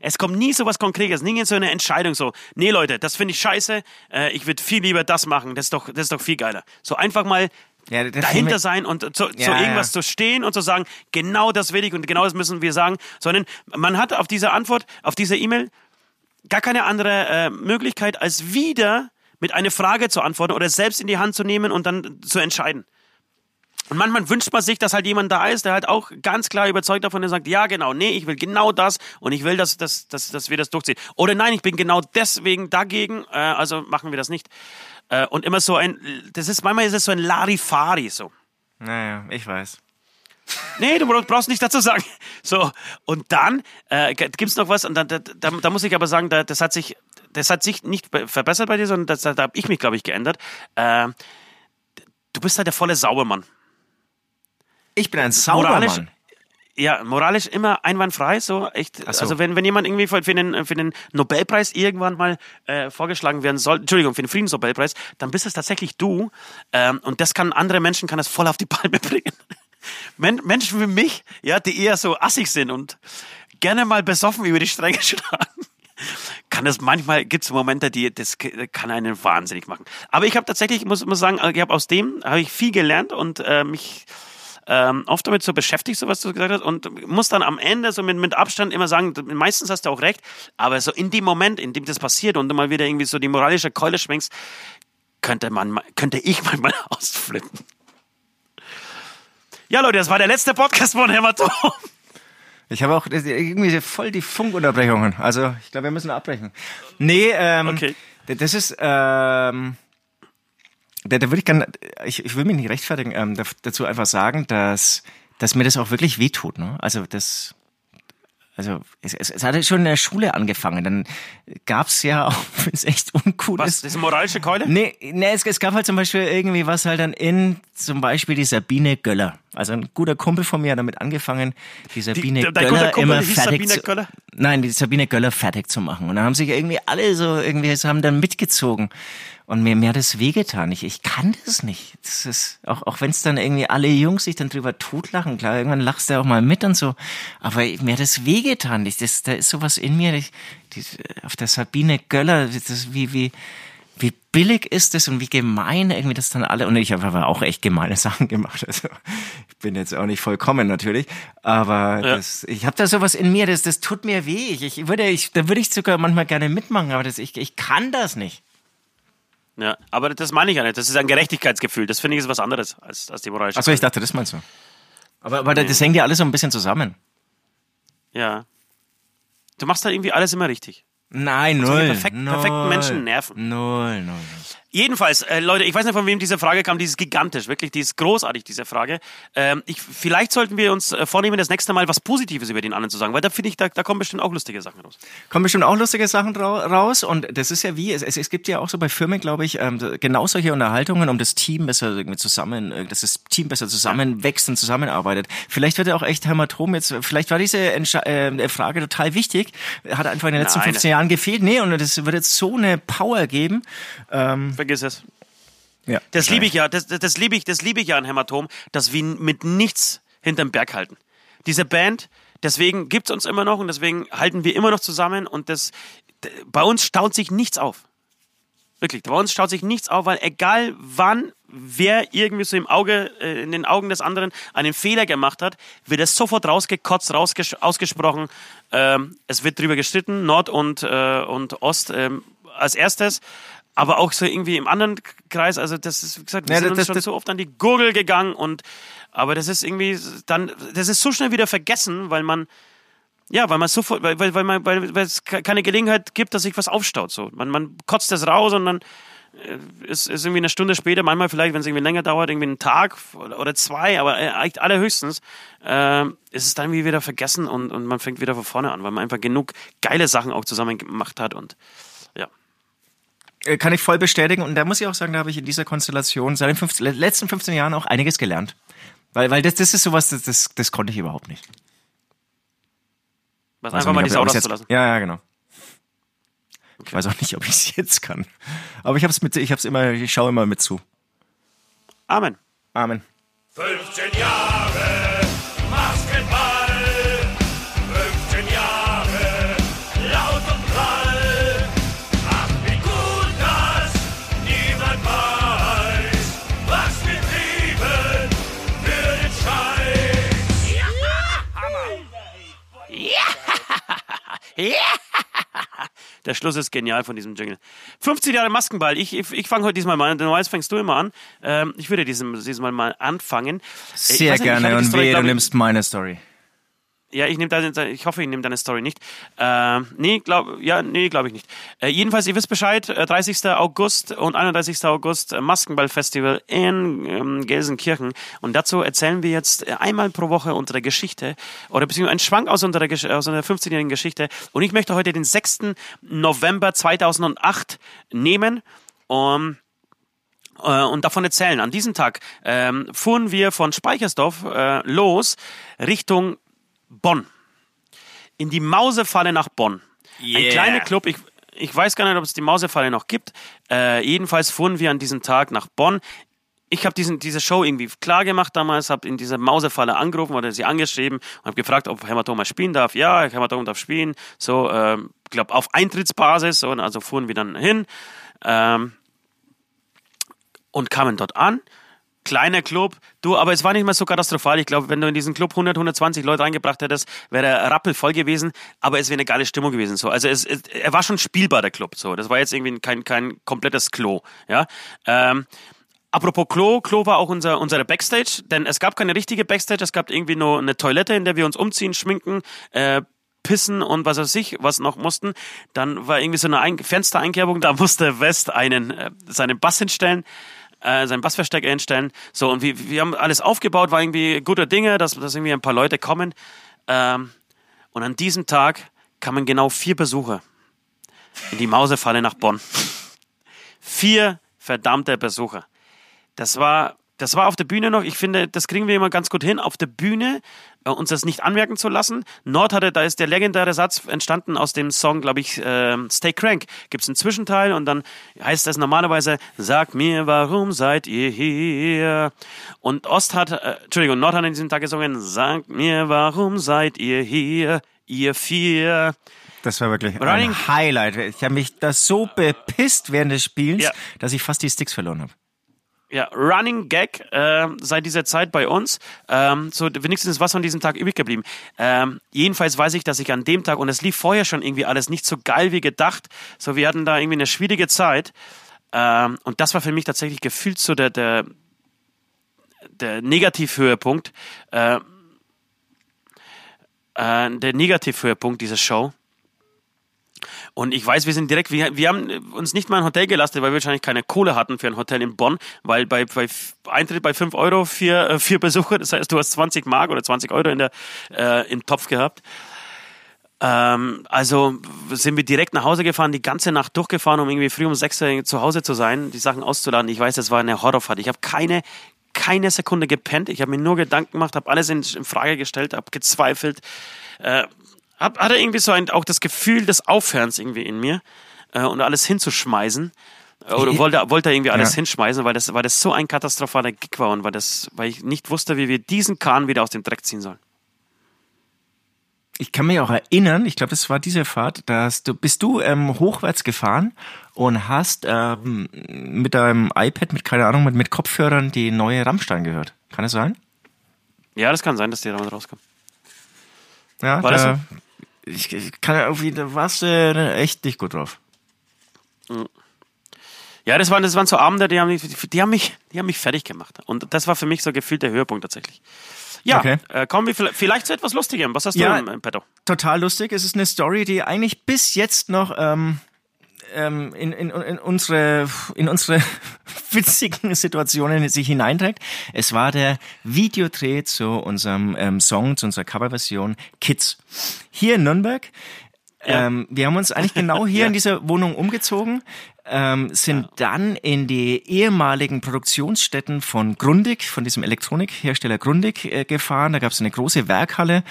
Es kommt nie so was Konkretes, nie so eine Entscheidung so, nee Leute, das finde ich scheiße, äh, ich würde viel lieber das machen, das ist doch, das ist doch viel geiler. So einfach mal ja, dahinter sein und zu, ja, zu irgendwas ja. zu stehen und zu sagen, genau das will ich und genau das müssen wir sagen, sondern man hat auf diese Antwort, auf diese E-Mail gar keine andere äh, Möglichkeit, als wieder mit einer Frage zu antworten oder selbst in die Hand zu nehmen und dann zu entscheiden. Und manchmal wünscht man sich, dass halt jemand da ist, der halt auch ganz klar überzeugt davon ist, sagt, ja genau, nee, ich will genau das und ich will, dass, dass, dass, dass wir das durchziehen. Oder nein, ich bin genau deswegen dagegen, äh, also machen wir das nicht. Äh, und immer so ein, das ist, manchmal ist es so ein Larifari so. Naja, ich weiß. Nee, du brauchst nicht dazu sagen. So, und dann äh, gibt es noch was, und dann, da, da, da, muss ich aber sagen, da, das hat sich, das hat sich nicht verbessert bei dir, sondern das, da habe ich mich, glaube ich, geändert. Äh, du bist halt der volle Saubermann. Ich bin ein Saubermann ja, moralisch immer einwandfrei, so echt. So. Also wenn, wenn jemand irgendwie für, den, für den Nobelpreis irgendwann mal äh, vorgeschlagen werden soll, Entschuldigung, für den Friedensnobelpreis, dann bist es tatsächlich du. Ähm, und das kann andere Menschen kann das voll auf die Palme (laughs) bringen. Men Menschen wie mich, ja, die eher so assig sind und gerne mal besoffen über die Stränge (laughs) schlagen. Kann das manchmal, gibt es Momente, die das kann einen wahnsinnig machen. Aber ich habe tatsächlich, muss, muss sagen, ich habe aus dem habe ich viel gelernt und äh, mich ähm, oft damit so beschäftigt, so was du gesagt hast, und muss dann am Ende so mit, mit Abstand immer sagen, meistens hast du auch recht, aber so in dem Moment, in dem das passiert und du mal wieder irgendwie so die moralische Keule schwenkst, könnte man, könnte ich (laughs) manchmal ausflippen. Ja, Leute, das war der letzte Podcast von Hämatom. Ich habe auch irgendwie voll die Funkunterbrechungen. Also, ich glaube, wir müssen abbrechen. Nee, ähm, okay. das ist, ähm, da, da würde ich gerne, ich, ich will mich nicht rechtfertigen, ähm, dazu einfach sagen, dass, dass mir das auch wirklich wehtut. Ne? Also das, also es, es, es hatte schon in der Schule angefangen. Dann gab's ja (laughs) auch, wenn es echt uncool was, ist. Was, diese moralische Keule? Nee, nee es, es gab halt zum Beispiel irgendwie was halt dann in, zum Beispiel die Sabine Göller. Also ein guter Kumpel von mir hat damit angefangen, die Sabine die, Göller immer fertig Sabine zu, Nein, die Sabine Göller fertig zu machen. Und dann haben sich irgendwie alle so irgendwie, haben dann mitgezogen. Und mir, mir hat das wehgetan. Ich, ich kann das nicht. Das ist, auch, auch wenn es dann irgendwie alle Jungs sich dann drüber totlachen, klar, irgendwann lachst du auch mal mit und so. Aber mir hat das wehgetan. Ich, das, da ist sowas in mir, ich, die, auf der Sabine Göller, das, wie, wie, wie billig ist das und wie gemein irgendwie das dann alle und ich habe aber auch echt gemeine (laughs) Sachen gemacht also ich bin jetzt auch nicht vollkommen natürlich aber ja. das, ich habe da sowas in mir das das tut mir weh ich, ich würde ich da würde ich sogar manchmal gerne mitmachen aber das ich ich kann das nicht ja, aber das meine ich ja nicht. Das ist ein Gerechtigkeitsgefühl. Das finde ich ist was anderes als, als die moralische. Achso, ich dachte, das meinst du. Aber, aber nee. das hängt ja alles so ein bisschen zusammen. Ja. Du machst da irgendwie alles immer richtig. Nein, null. Perfekt, null. perfekten Menschen nerven. Null, null, null. Jedenfalls, äh, Leute, ich weiß nicht, von wem diese Frage kam, die ist gigantisch, wirklich, die ist großartig, diese Frage. Ähm, ich, vielleicht sollten wir uns äh, vornehmen, das nächste Mal was Positives über den anderen zu sagen, weil da finde ich, da, da kommen bestimmt auch lustige Sachen raus. Kommen bestimmt auch lustige Sachen raus und das ist ja wie, es, es, es gibt ja auch so bei Firmen, glaube ich, ähm, genau solche Unterhaltungen, um das Team besser irgendwie zusammen, äh, dass das Team besser zusammenwächst und zusammenarbeitet. Vielleicht wird ja auch echt Hämatom jetzt, vielleicht war diese Entsche äh, Frage total wichtig, hat einfach in den letzten Nein. 15 Jahren gefehlt, nee, und das wird jetzt so eine Power geben. Ähm, Vergiss es. Ja, das liebe ich ja, das, das, liebe ich, das liebe ich ja an Hämatom, dass wir mit nichts hinterm Berg halten. Diese Band, deswegen gibt's uns immer noch und deswegen halten wir immer noch zusammen und das, bei uns staut sich nichts auf. Wirklich, bei uns staut sich nichts auf, weil egal wann wer irgendwie so im Auge, äh, in den Augen des anderen einen Fehler gemacht hat, wird es sofort rausgekotzt, rausges ausgesprochen. Ähm, es wird drüber gestritten, Nord und, äh, und Ost ähm, als erstes aber auch so irgendwie im anderen Kreis, also das ist, wie gesagt, wir ja, sind das, uns schon das, so oft an die Gurgel gegangen und, aber das ist irgendwie dann, das ist so schnell wieder vergessen, weil man, ja, weil man sofort, weil, weil, weil man, weil, weil es keine Gelegenheit gibt, dass sich was aufstaut, so. Man, man kotzt das raus und dann, äh, ist, ist irgendwie eine Stunde später, manchmal vielleicht, wenn es irgendwie länger dauert, irgendwie einen Tag oder zwei, aber äh, eigentlich allerhöchstens, äh, ist es dann irgendwie wieder vergessen und, und man fängt wieder von vorne an, weil man einfach genug geile Sachen auch zusammen gemacht hat und kann ich voll bestätigen. Und da muss ich auch sagen, da habe ich in dieser Konstellation seit den 15, letzten 15 Jahren auch einiges gelernt. Weil, weil das, das ist sowas, das, das, das konnte ich überhaupt nicht. Was, einfach auch mal nicht, die Sau jetzt- Ja, ja, genau. Ich weiß auch nicht, ob ich es jetzt kann. Aber ich habe es mit, ich habe es immer, ich schaue immer mit zu. Amen. Amen. 15 Jahre Der Schluss ist genial von diesem Jingle. 15 Jahre Maskenball. Ich, ich, ich fange heute diesmal mal an. Normalerweise fängst du immer an. Ähm, ich würde diesem, diesmal mal anfangen. Äh, Sehr nicht, ich gerne und wehe, du nimmst meine Story. Ja, ich nehme deine, ich hoffe, ich nehme deine Story nicht. Ähm, nee, glaub, ja, nee, glaube ich nicht. Äh, jedenfalls, ihr wisst Bescheid, äh, 30. August und 31. August äh, Maskenballfestival in ähm, Gelsenkirchen. Und dazu erzählen wir jetzt äh, einmal pro Woche unsere Geschichte oder beziehungsweise einen Schwank aus unserer, aus unserer 15-jährigen Geschichte. Und ich möchte heute den 6. November 2008 nehmen. Um, äh, und davon erzählen. An diesem Tag ähm, fuhren wir von Speichersdorf äh, los Richtung Bonn. In die Mausefalle nach Bonn. Ein kleiner Club, ich, ich weiß gar nicht, ob es die Mausefalle noch gibt. Äh, jedenfalls fuhren wir an diesem Tag nach Bonn. Ich habe diese Show irgendwie klar gemacht damals, habe in dieser Mausefalle angerufen oder sie angeschrieben und habe gefragt, ob Hämatom mal spielen darf. Ja, Hämatom darf spielen. So, ähm, glaube auf Eintrittsbasis. Und also fuhren wir dann hin. Ähm, und kamen dort an. Kleiner Club, du, aber es war nicht mal so katastrophal. Ich glaube, wenn du in diesen Club 100, 120 Leute reingebracht hättest, wäre er rappelvoll gewesen, aber es wäre eine geile Stimmung gewesen. So, also es, es, er war schon spielbar der Club. So, das war jetzt irgendwie kein kein komplettes Klo. Ja. Ähm, Apropos Klo, Klo war auch unser, unsere Backstage, denn es gab keine richtige Backstage, es gab irgendwie nur eine Toilette, in der wir uns umziehen, schminken, äh, pissen und was weiß ich, was noch mussten. Dann war irgendwie so eine Ein Fenstereinkerbung, da musste West einen, äh, seinen Bass hinstellen, äh, seinen Bassverstärker hinstellen. So, und wir, wir haben alles aufgebaut, war irgendwie guter Dinge, dass, dass irgendwie ein paar Leute kommen. Ähm, und an diesem Tag kamen genau vier Besucher in die Mausefalle nach Bonn. Vier verdammte Besucher. Das war, das war auf der Bühne noch. Ich finde, das kriegen wir immer ganz gut hin, auf der Bühne äh, uns das nicht anmerken zu lassen. Nord hatte, da ist der legendäre Satz entstanden aus dem Song, glaube ich, äh, Stay Crank. Gibt es einen Zwischenteil und dann heißt das normalerweise, sag mir, warum seid ihr hier? Und Ost hat, äh, Entschuldigung, Nord hat an diesem Tag gesungen, sag mir, warum seid ihr hier, ihr vier? Das war wirklich Running- ein Highlight. Ich habe mich da so bepisst während des Spielens, Ja. dass ich fast die Sticks verloren habe. Ja, Running Gag äh, seit dieser Zeit bei uns. Ähm, so wenigstens was von diesem Tag übrig geblieben. Ähm, jedenfalls weiß ich, dass ich an dem Tag, und es lief vorher schon irgendwie alles nicht so geil wie gedacht, so wir hatten da irgendwie eine schwierige Zeit. Ähm, und das war für mich tatsächlich gefühlt so der, der, der Negativhöhepunkt. Äh, äh, der Negativhöhepunkt dieser Show. Und ich weiß, wir sind direkt, wir, wir haben uns nicht mal ein Hotel gelastet, weil wir wahrscheinlich keine Kohle hatten für ein Hotel in Bonn, weil bei, bei Eintritt bei 5 Euro für, äh, Besucher, das heißt, du hast 20 Mark oder 20 Euro in der, äh, im Topf gehabt. Ähm, also sind wir direkt nach Hause gefahren, die ganze Nacht durchgefahren, um irgendwie früh um 6 Uhr zu Hause zu sein, die Sachen auszuladen. Ich weiß, das war eine Horrorfahrt. Ich habe keine, keine Sekunde gepennt. Ich habe mir nur Gedanken gemacht, habe alles in, in Frage gestellt, habe gezweifelt. Äh, hab, hatte irgendwie so ein, auch das Gefühl des Aufhörens irgendwie in mir äh, und alles hinzuschmeißen. Äh, Oder wollte, wollte irgendwie alles Ja. hinschmeißen, weil das, weil das so ein katastrophaler Gig war und weil, das, weil ich nicht wusste, wie wir diesen Kahn wieder aus dem Dreck ziehen sollen. Ich kann mich auch erinnern, ich glaube, das war diese Fahrt, dass du bist du ähm, hochwärts gefahren und hast ähm, mit deinem iPad, mit keine Ahnung, mit, mit Kopfhörern die neue Rammstein gehört. Kann es sein? Ja, das kann sein, dass die damit rauskommen. Ja, War das da, ich, ich kann ja irgendwie, da warst du äh, echt nicht gut drauf. Ja, das waren, das waren so Abende, die haben, mich, die, haben mich, die haben mich fertig gemacht. Und das war für mich so gefühlt der Höhepunkt tatsächlich. Ja, Okay. äh, kommen wir vielleicht, vielleicht zu etwas Lustigem. Was hast Ja. du im, im Petto? Total lustig. Es ist eine Story, die eigentlich bis jetzt noch ähm, ähm, in, in, in unsere in unsere (laughs) witzigen Situationen sich hineinträgt. Es war der Videodreh zu unserem ähm, Song, zu unserer Coverversion Kids. Hier in Nürnberg. Ähm, wir haben uns eigentlich (laughs) genau hier in dieser Wohnung umgezogen. Ähm, sind dann in die ehemaligen Produktionsstätten von Grundig, von diesem Elektronikhersteller Grundig äh, gefahren. Da gab es eine große Werkhalle.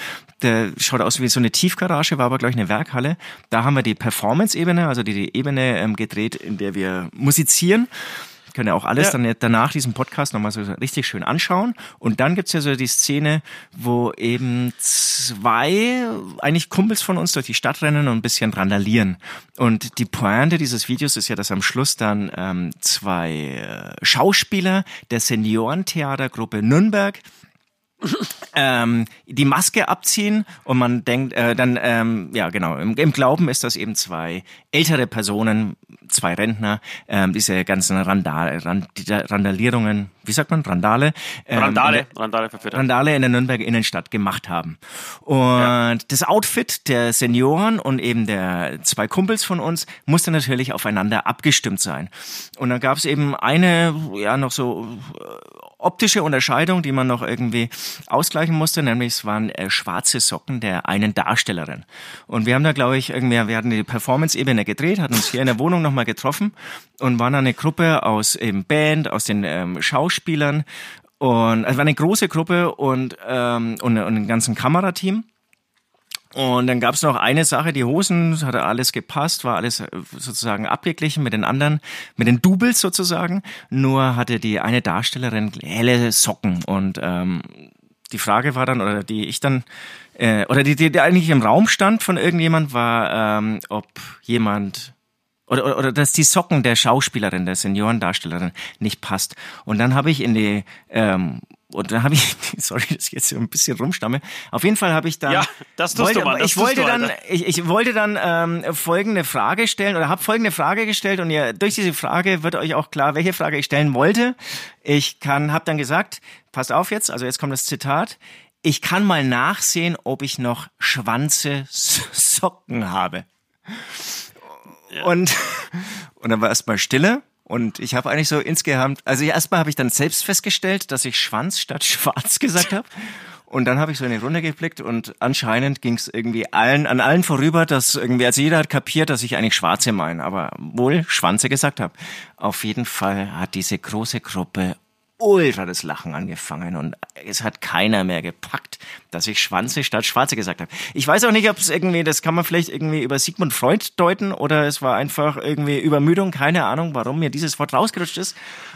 Der schaut aus wie so eine Tiefgarage, war aber gleich eine Werkhalle. Da haben wir die Performance-Ebene, also die, die Ebene ähm, gedreht, in der wir musizieren. Können ja auch alles Ja. dann danach diesen Podcast nochmal so richtig schön anschauen. Und dann gibt's ja so die Szene, wo eben zwei eigentlich Kumpels von uns durch die Stadt rennen und ein bisschen randalieren. Und die Pointe dieses Videos ist ja, dass am Schluss dann ähm, zwei äh, Schauspieler der Seniorentheatergruppe Nürnberg (laughs) ähm, die Maske abziehen und man denkt äh, dann, ähm, ja genau, im, im Glauben ist das eben zwei ältere Personen, zwei Rentner, ähm, diese ganzen Randal, Rand, Randalierungen, wie sagt man, Randale? ähm, in Randale, der- Randale verführt. Randale in der Nürnberger Innenstadt gemacht haben. Und das Outfit der Senioren und eben der zwei Kumpels von uns musste natürlich aufeinander abgestimmt sein. Und dann gab es eben eine, ja, noch so äh, optische Unterscheidung, die man noch irgendwie ausgleichen musste, nämlich es waren äh, schwarze Socken der einen Darstellerin. Und wir haben da, glaube ich, irgendwie, wir hatten die Performance-Ebene gedreht, hatten uns hier in der Wohnung nochmal getroffen und waren eine Gruppe aus eben Band, aus den ähm, Schauspielern und es war eine große Gruppe und, ähm, und, und ein ganzen Kamerateam. Und dann gab's noch eine Sache, die Hosen, es hatte alles gepasst, war alles äh, sozusagen abgeglichen mit den anderen, mit den Doubles sozusagen. Nur hatte die eine Darstellerin helle Socken. Und ähm, die Frage war dann, oder die ich dann, äh, oder die, die, die eigentlich im Raum stand von irgendjemand, war, ähm, ob jemand oder, oder, oder dass die Socken der Schauspielerin, der Seniorendarstellerin nicht passt. Und dann habe ich in die ähm, und dann habe ich, (laughs) sorry, dass ich jetzt so ein bisschen rumstamme. Auf jeden Fall habe ich dann, Ja, das tust wollte, du mal, das ich tust wollte dann, ich, ich wollte dann ähm, folgende Frage stellen oder habe folgende Frage gestellt und ihr durch diese Frage wird euch auch klar, welche Frage ich stellen wollte. Ich kann, habe dann gesagt, passt auf jetzt, also jetzt kommt das Zitat. Ich kann mal nachsehen, ob ich noch Schwanze Socken habe. Und, (laughs) und dann war erstmal Stille. Und ich habe eigentlich so insgesamt, also erstmal habe ich dann selbst festgestellt, dass ich Schwanz statt (laughs) Schwarz gesagt habe. Und dann habe ich so in die Runde geblickt und anscheinend ging es irgendwie allen, an allen vorüber, dass irgendwie, also jeder hat kapiert, dass ich eigentlich Schwarze meine, aber wohl Schwanze gesagt habe. Auf jeden Fall hat diese große Gruppe ultra das Lachen angefangen und es hat keiner mehr gepackt, dass ich Schwanze statt Schwarze gesagt habe. Ich weiß auch nicht, ob es irgendwie, das kann man vielleicht irgendwie über Sigmund Freud deuten oder es war einfach irgendwie Übermüdung, keine Ahnung, warum mir dieses Wort rausgerutscht ist.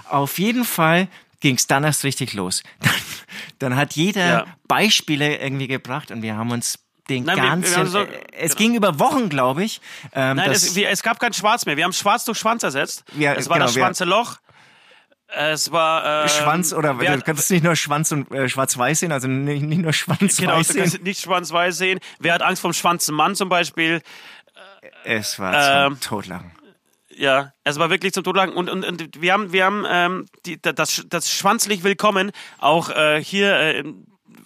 Auf jeden Fall ging es dann erst richtig los. (laughs) Dann, dann hat jeder Ja. Beispiele irgendwie gebracht und wir haben uns den Nein, wir- wir ganzen, haben so- äh, es genau. ging über Wochen, glaube ich. Ähm, Nein, es, wir, es gab kein Schwarz mehr. Wir haben Schwarz durch Schwanz ersetzt. Ja, es war genau, das wir- schwarze Loch. Es war ähm, Schwanz oder wer- du kannst nicht nur Schwanz und äh, Schwarz-Weiß sehen, also nicht, nicht nur Schwanz-Weiß Genau, du sehen. kannst nicht schwarz-weiß sehen. Wer hat Angst vom schwarzen Mann zum Beispiel? Es war Ähm, zum Totlachen. Ja, es war wirklich zum Totlachen. Und, und, und wir haben, wir haben ähm, die, das, das Schwanzlich Willkommen auch äh, hier äh,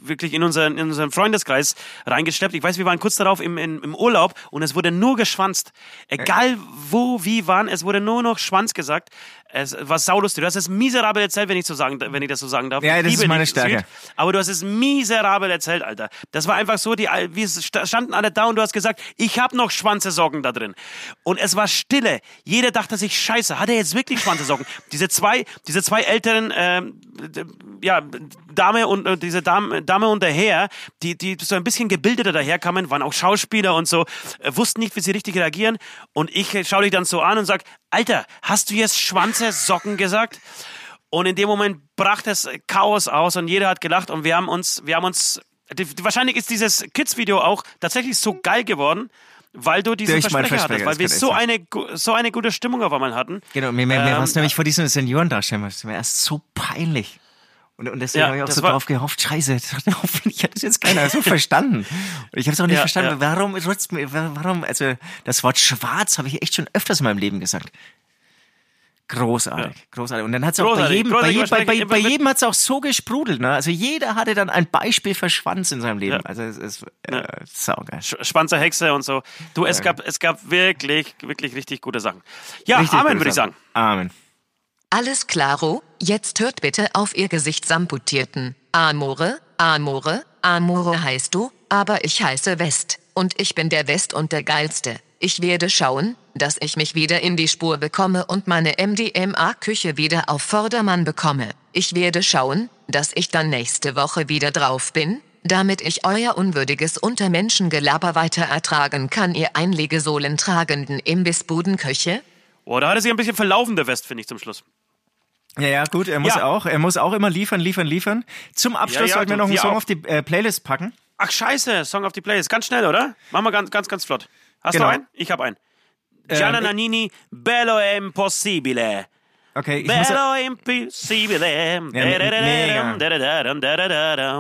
wirklich in unseren, in unseren Freundeskreis reingeschleppt. Ich weiß, wir waren kurz darauf im, im, im Urlaub und es wurde nur geschwanzt. Egal wo, wie, wann, es wurde nur noch Schwanz gesagt. Es war saulustig. Du hast es miserabel erzählt, wenn ich, so sagen, wenn ich das so sagen darf. Ja, das ist meine Stärke. Süd, Aber du hast es miserabel erzählt, Alter. Das war einfach so, die, wir sta- standen alle da und du hast gesagt, ich habe noch Schwanzesocken da drin. Und es war Stille. Jeder dachte sich, scheiße, hat er jetzt wirklich Schwanzesocken? (laughs) diese zwei, diese zwei älteren, d- ja, Dame und äh, diese Dame, Dame und der Herr, die, die so ein bisschen gebildeter daherkamen, waren auch Schauspieler und so, äh, wussten nicht, wie sie richtig reagieren. Und ich äh, schaue dich dann so an und sag, Alter, hast du jetzt Schwanzesocken gesagt? Und in dem Moment brach das Chaos aus und jeder hat gelacht und wir haben uns, wir haben uns, wahrscheinlich ist dieses Kids-Video auch tatsächlich so geil geworden, weil du diesen meinen Versprecher Versprecher, hattest, weil wir so eine, so eine gute Stimmung auf einmal hatten. Genau, mir, mir, mir Ähm, war es nämlich vor diesen Senioren darstellen, das war erst so peinlich. Und, und deswegen Ja, habe ich auch so war- drauf gehofft, scheiße, (laughs) hoffentlich hat das jetzt keiner so (laughs) verstanden. Und ich habe es auch nicht Ja, verstanden, ja. warum warum, also das Wort schwarz habe ich echt schon öfters in meinem Leben gesagt. Großartig, großartig. Und dann hat es auch bei jedem, bei, jedem, bei, bei, bei jedem hat es auch so gesprudelt. Ne? Also jeder hatte dann ein Beispiel für Schwanz in seinem Leben. Ja. Also es ist äh, saugeil. Sch- Schwanzer Hexe und so. Du, es gab, es gab wirklich, wirklich richtig gute Sachen. Ja, Richtig Amen, würde ich sagen. Amen. Alles klaro, jetzt hört bitte auf ihr Gesichtsamputierten. Amore, Amore, Amore heißt du, aber ich heiße West. Und ich bin der West und der Geilste. Ich werde schauen, dass ich mich wieder in die Spur bekomme und meine MDMA-Küche wieder auf Vordermann bekomme. Ich werde schauen, dass ich dann nächste Woche wieder drauf bin, damit ich euer unwürdiges Untermenschengelaber weiter ertragen kann, ihr Einlegesohlen tragenden Imbissbudenköche. Boah, da hat er sich ein bisschen verlaufen, der West, finde ich, zum Schluss. Ja, ja, gut, er muss Ja. auch, er muss auch immer liefern, liefern, liefern. Zum Abschluss Ja, ja, sollten wir noch einen Song auch. auf die äh, Playlist packen. Ach, scheiße, Song of the Playlist. Ganz schnell, oder? Machen wir ganz, ganz, ganz flott. Hast Genau. du einen? Ich habe einen. Gianna Ähm, Nannini, Bello Impossibile. Okay, ich Bello Impossibile. mega.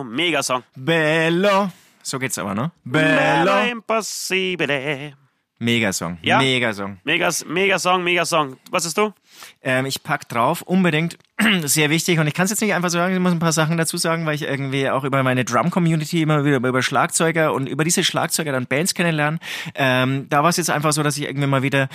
Mega Song. Bello. So geht's aber, ne? Bello Bello. Impossibile. Megasong. Ja? Megasong. Mega, mega Song, mega Song. Was ist du? Ähm, ich pack drauf, unbedingt, (clears throat) sehr wichtig. Und ich kann es jetzt nicht einfach so sagen, ich muss ein paar Sachen dazu sagen, weil ich irgendwie auch über meine Drum-Community immer wieder über Schlagzeuger und über diese Schlagzeuger dann Bands kennenlernen. Ähm, da war es jetzt einfach so, dass ich irgendwie mal wieder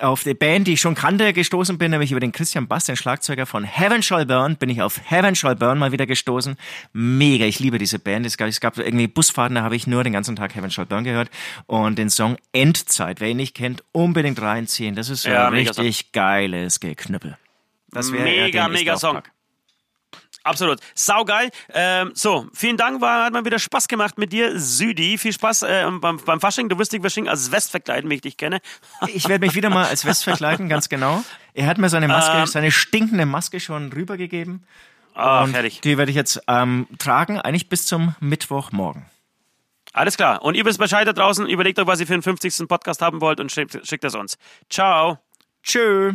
auf die Band, die ich schon kannte, gestoßen bin, nämlich über den Christian Bass, den Schlagzeuger von Heaven Shall Burn, bin ich auf Heaven Shall Burn mal wieder gestoßen. Mega, ich liebe diese Band. Es gab, es gab irgendwie Busfahrten, da habe ich nur den ganzen Tag Heaven Shall Burn gehört. Und den Song Endzeit, wer ihn nicht kennt, unbedingt reinziehen. Das ist so Ja, richtig geiles Geknüppel. Das wäre Mega, mega Song. draufpack. Absolut. Saugeil. Ähm, so, vielen Dank. War, hat mal wieder Spaß gemacht mit dir, Südi. Viel Spaß äh, beim, beim Fasching. Du wirst dich wahrscheinlich als West verkleiden, wie ich dich kenne. (laughs) Ich werde mich wieder mal als West verkleiden, ganz genau. Er hat mir seine Maske, Ähm. seine stinkende Maske schon rübergegeben. Ah, und fertig. die werde ich jetzt ähm, tragen, eigentlich bis zum Mittwochmorgen. Alles klar. Und ihr wisst Bescheid da draußen. Überlegt euch, was ihr für den 50. Podcast haben wollt und schickt, schickt es uns. Ciao. Tschö.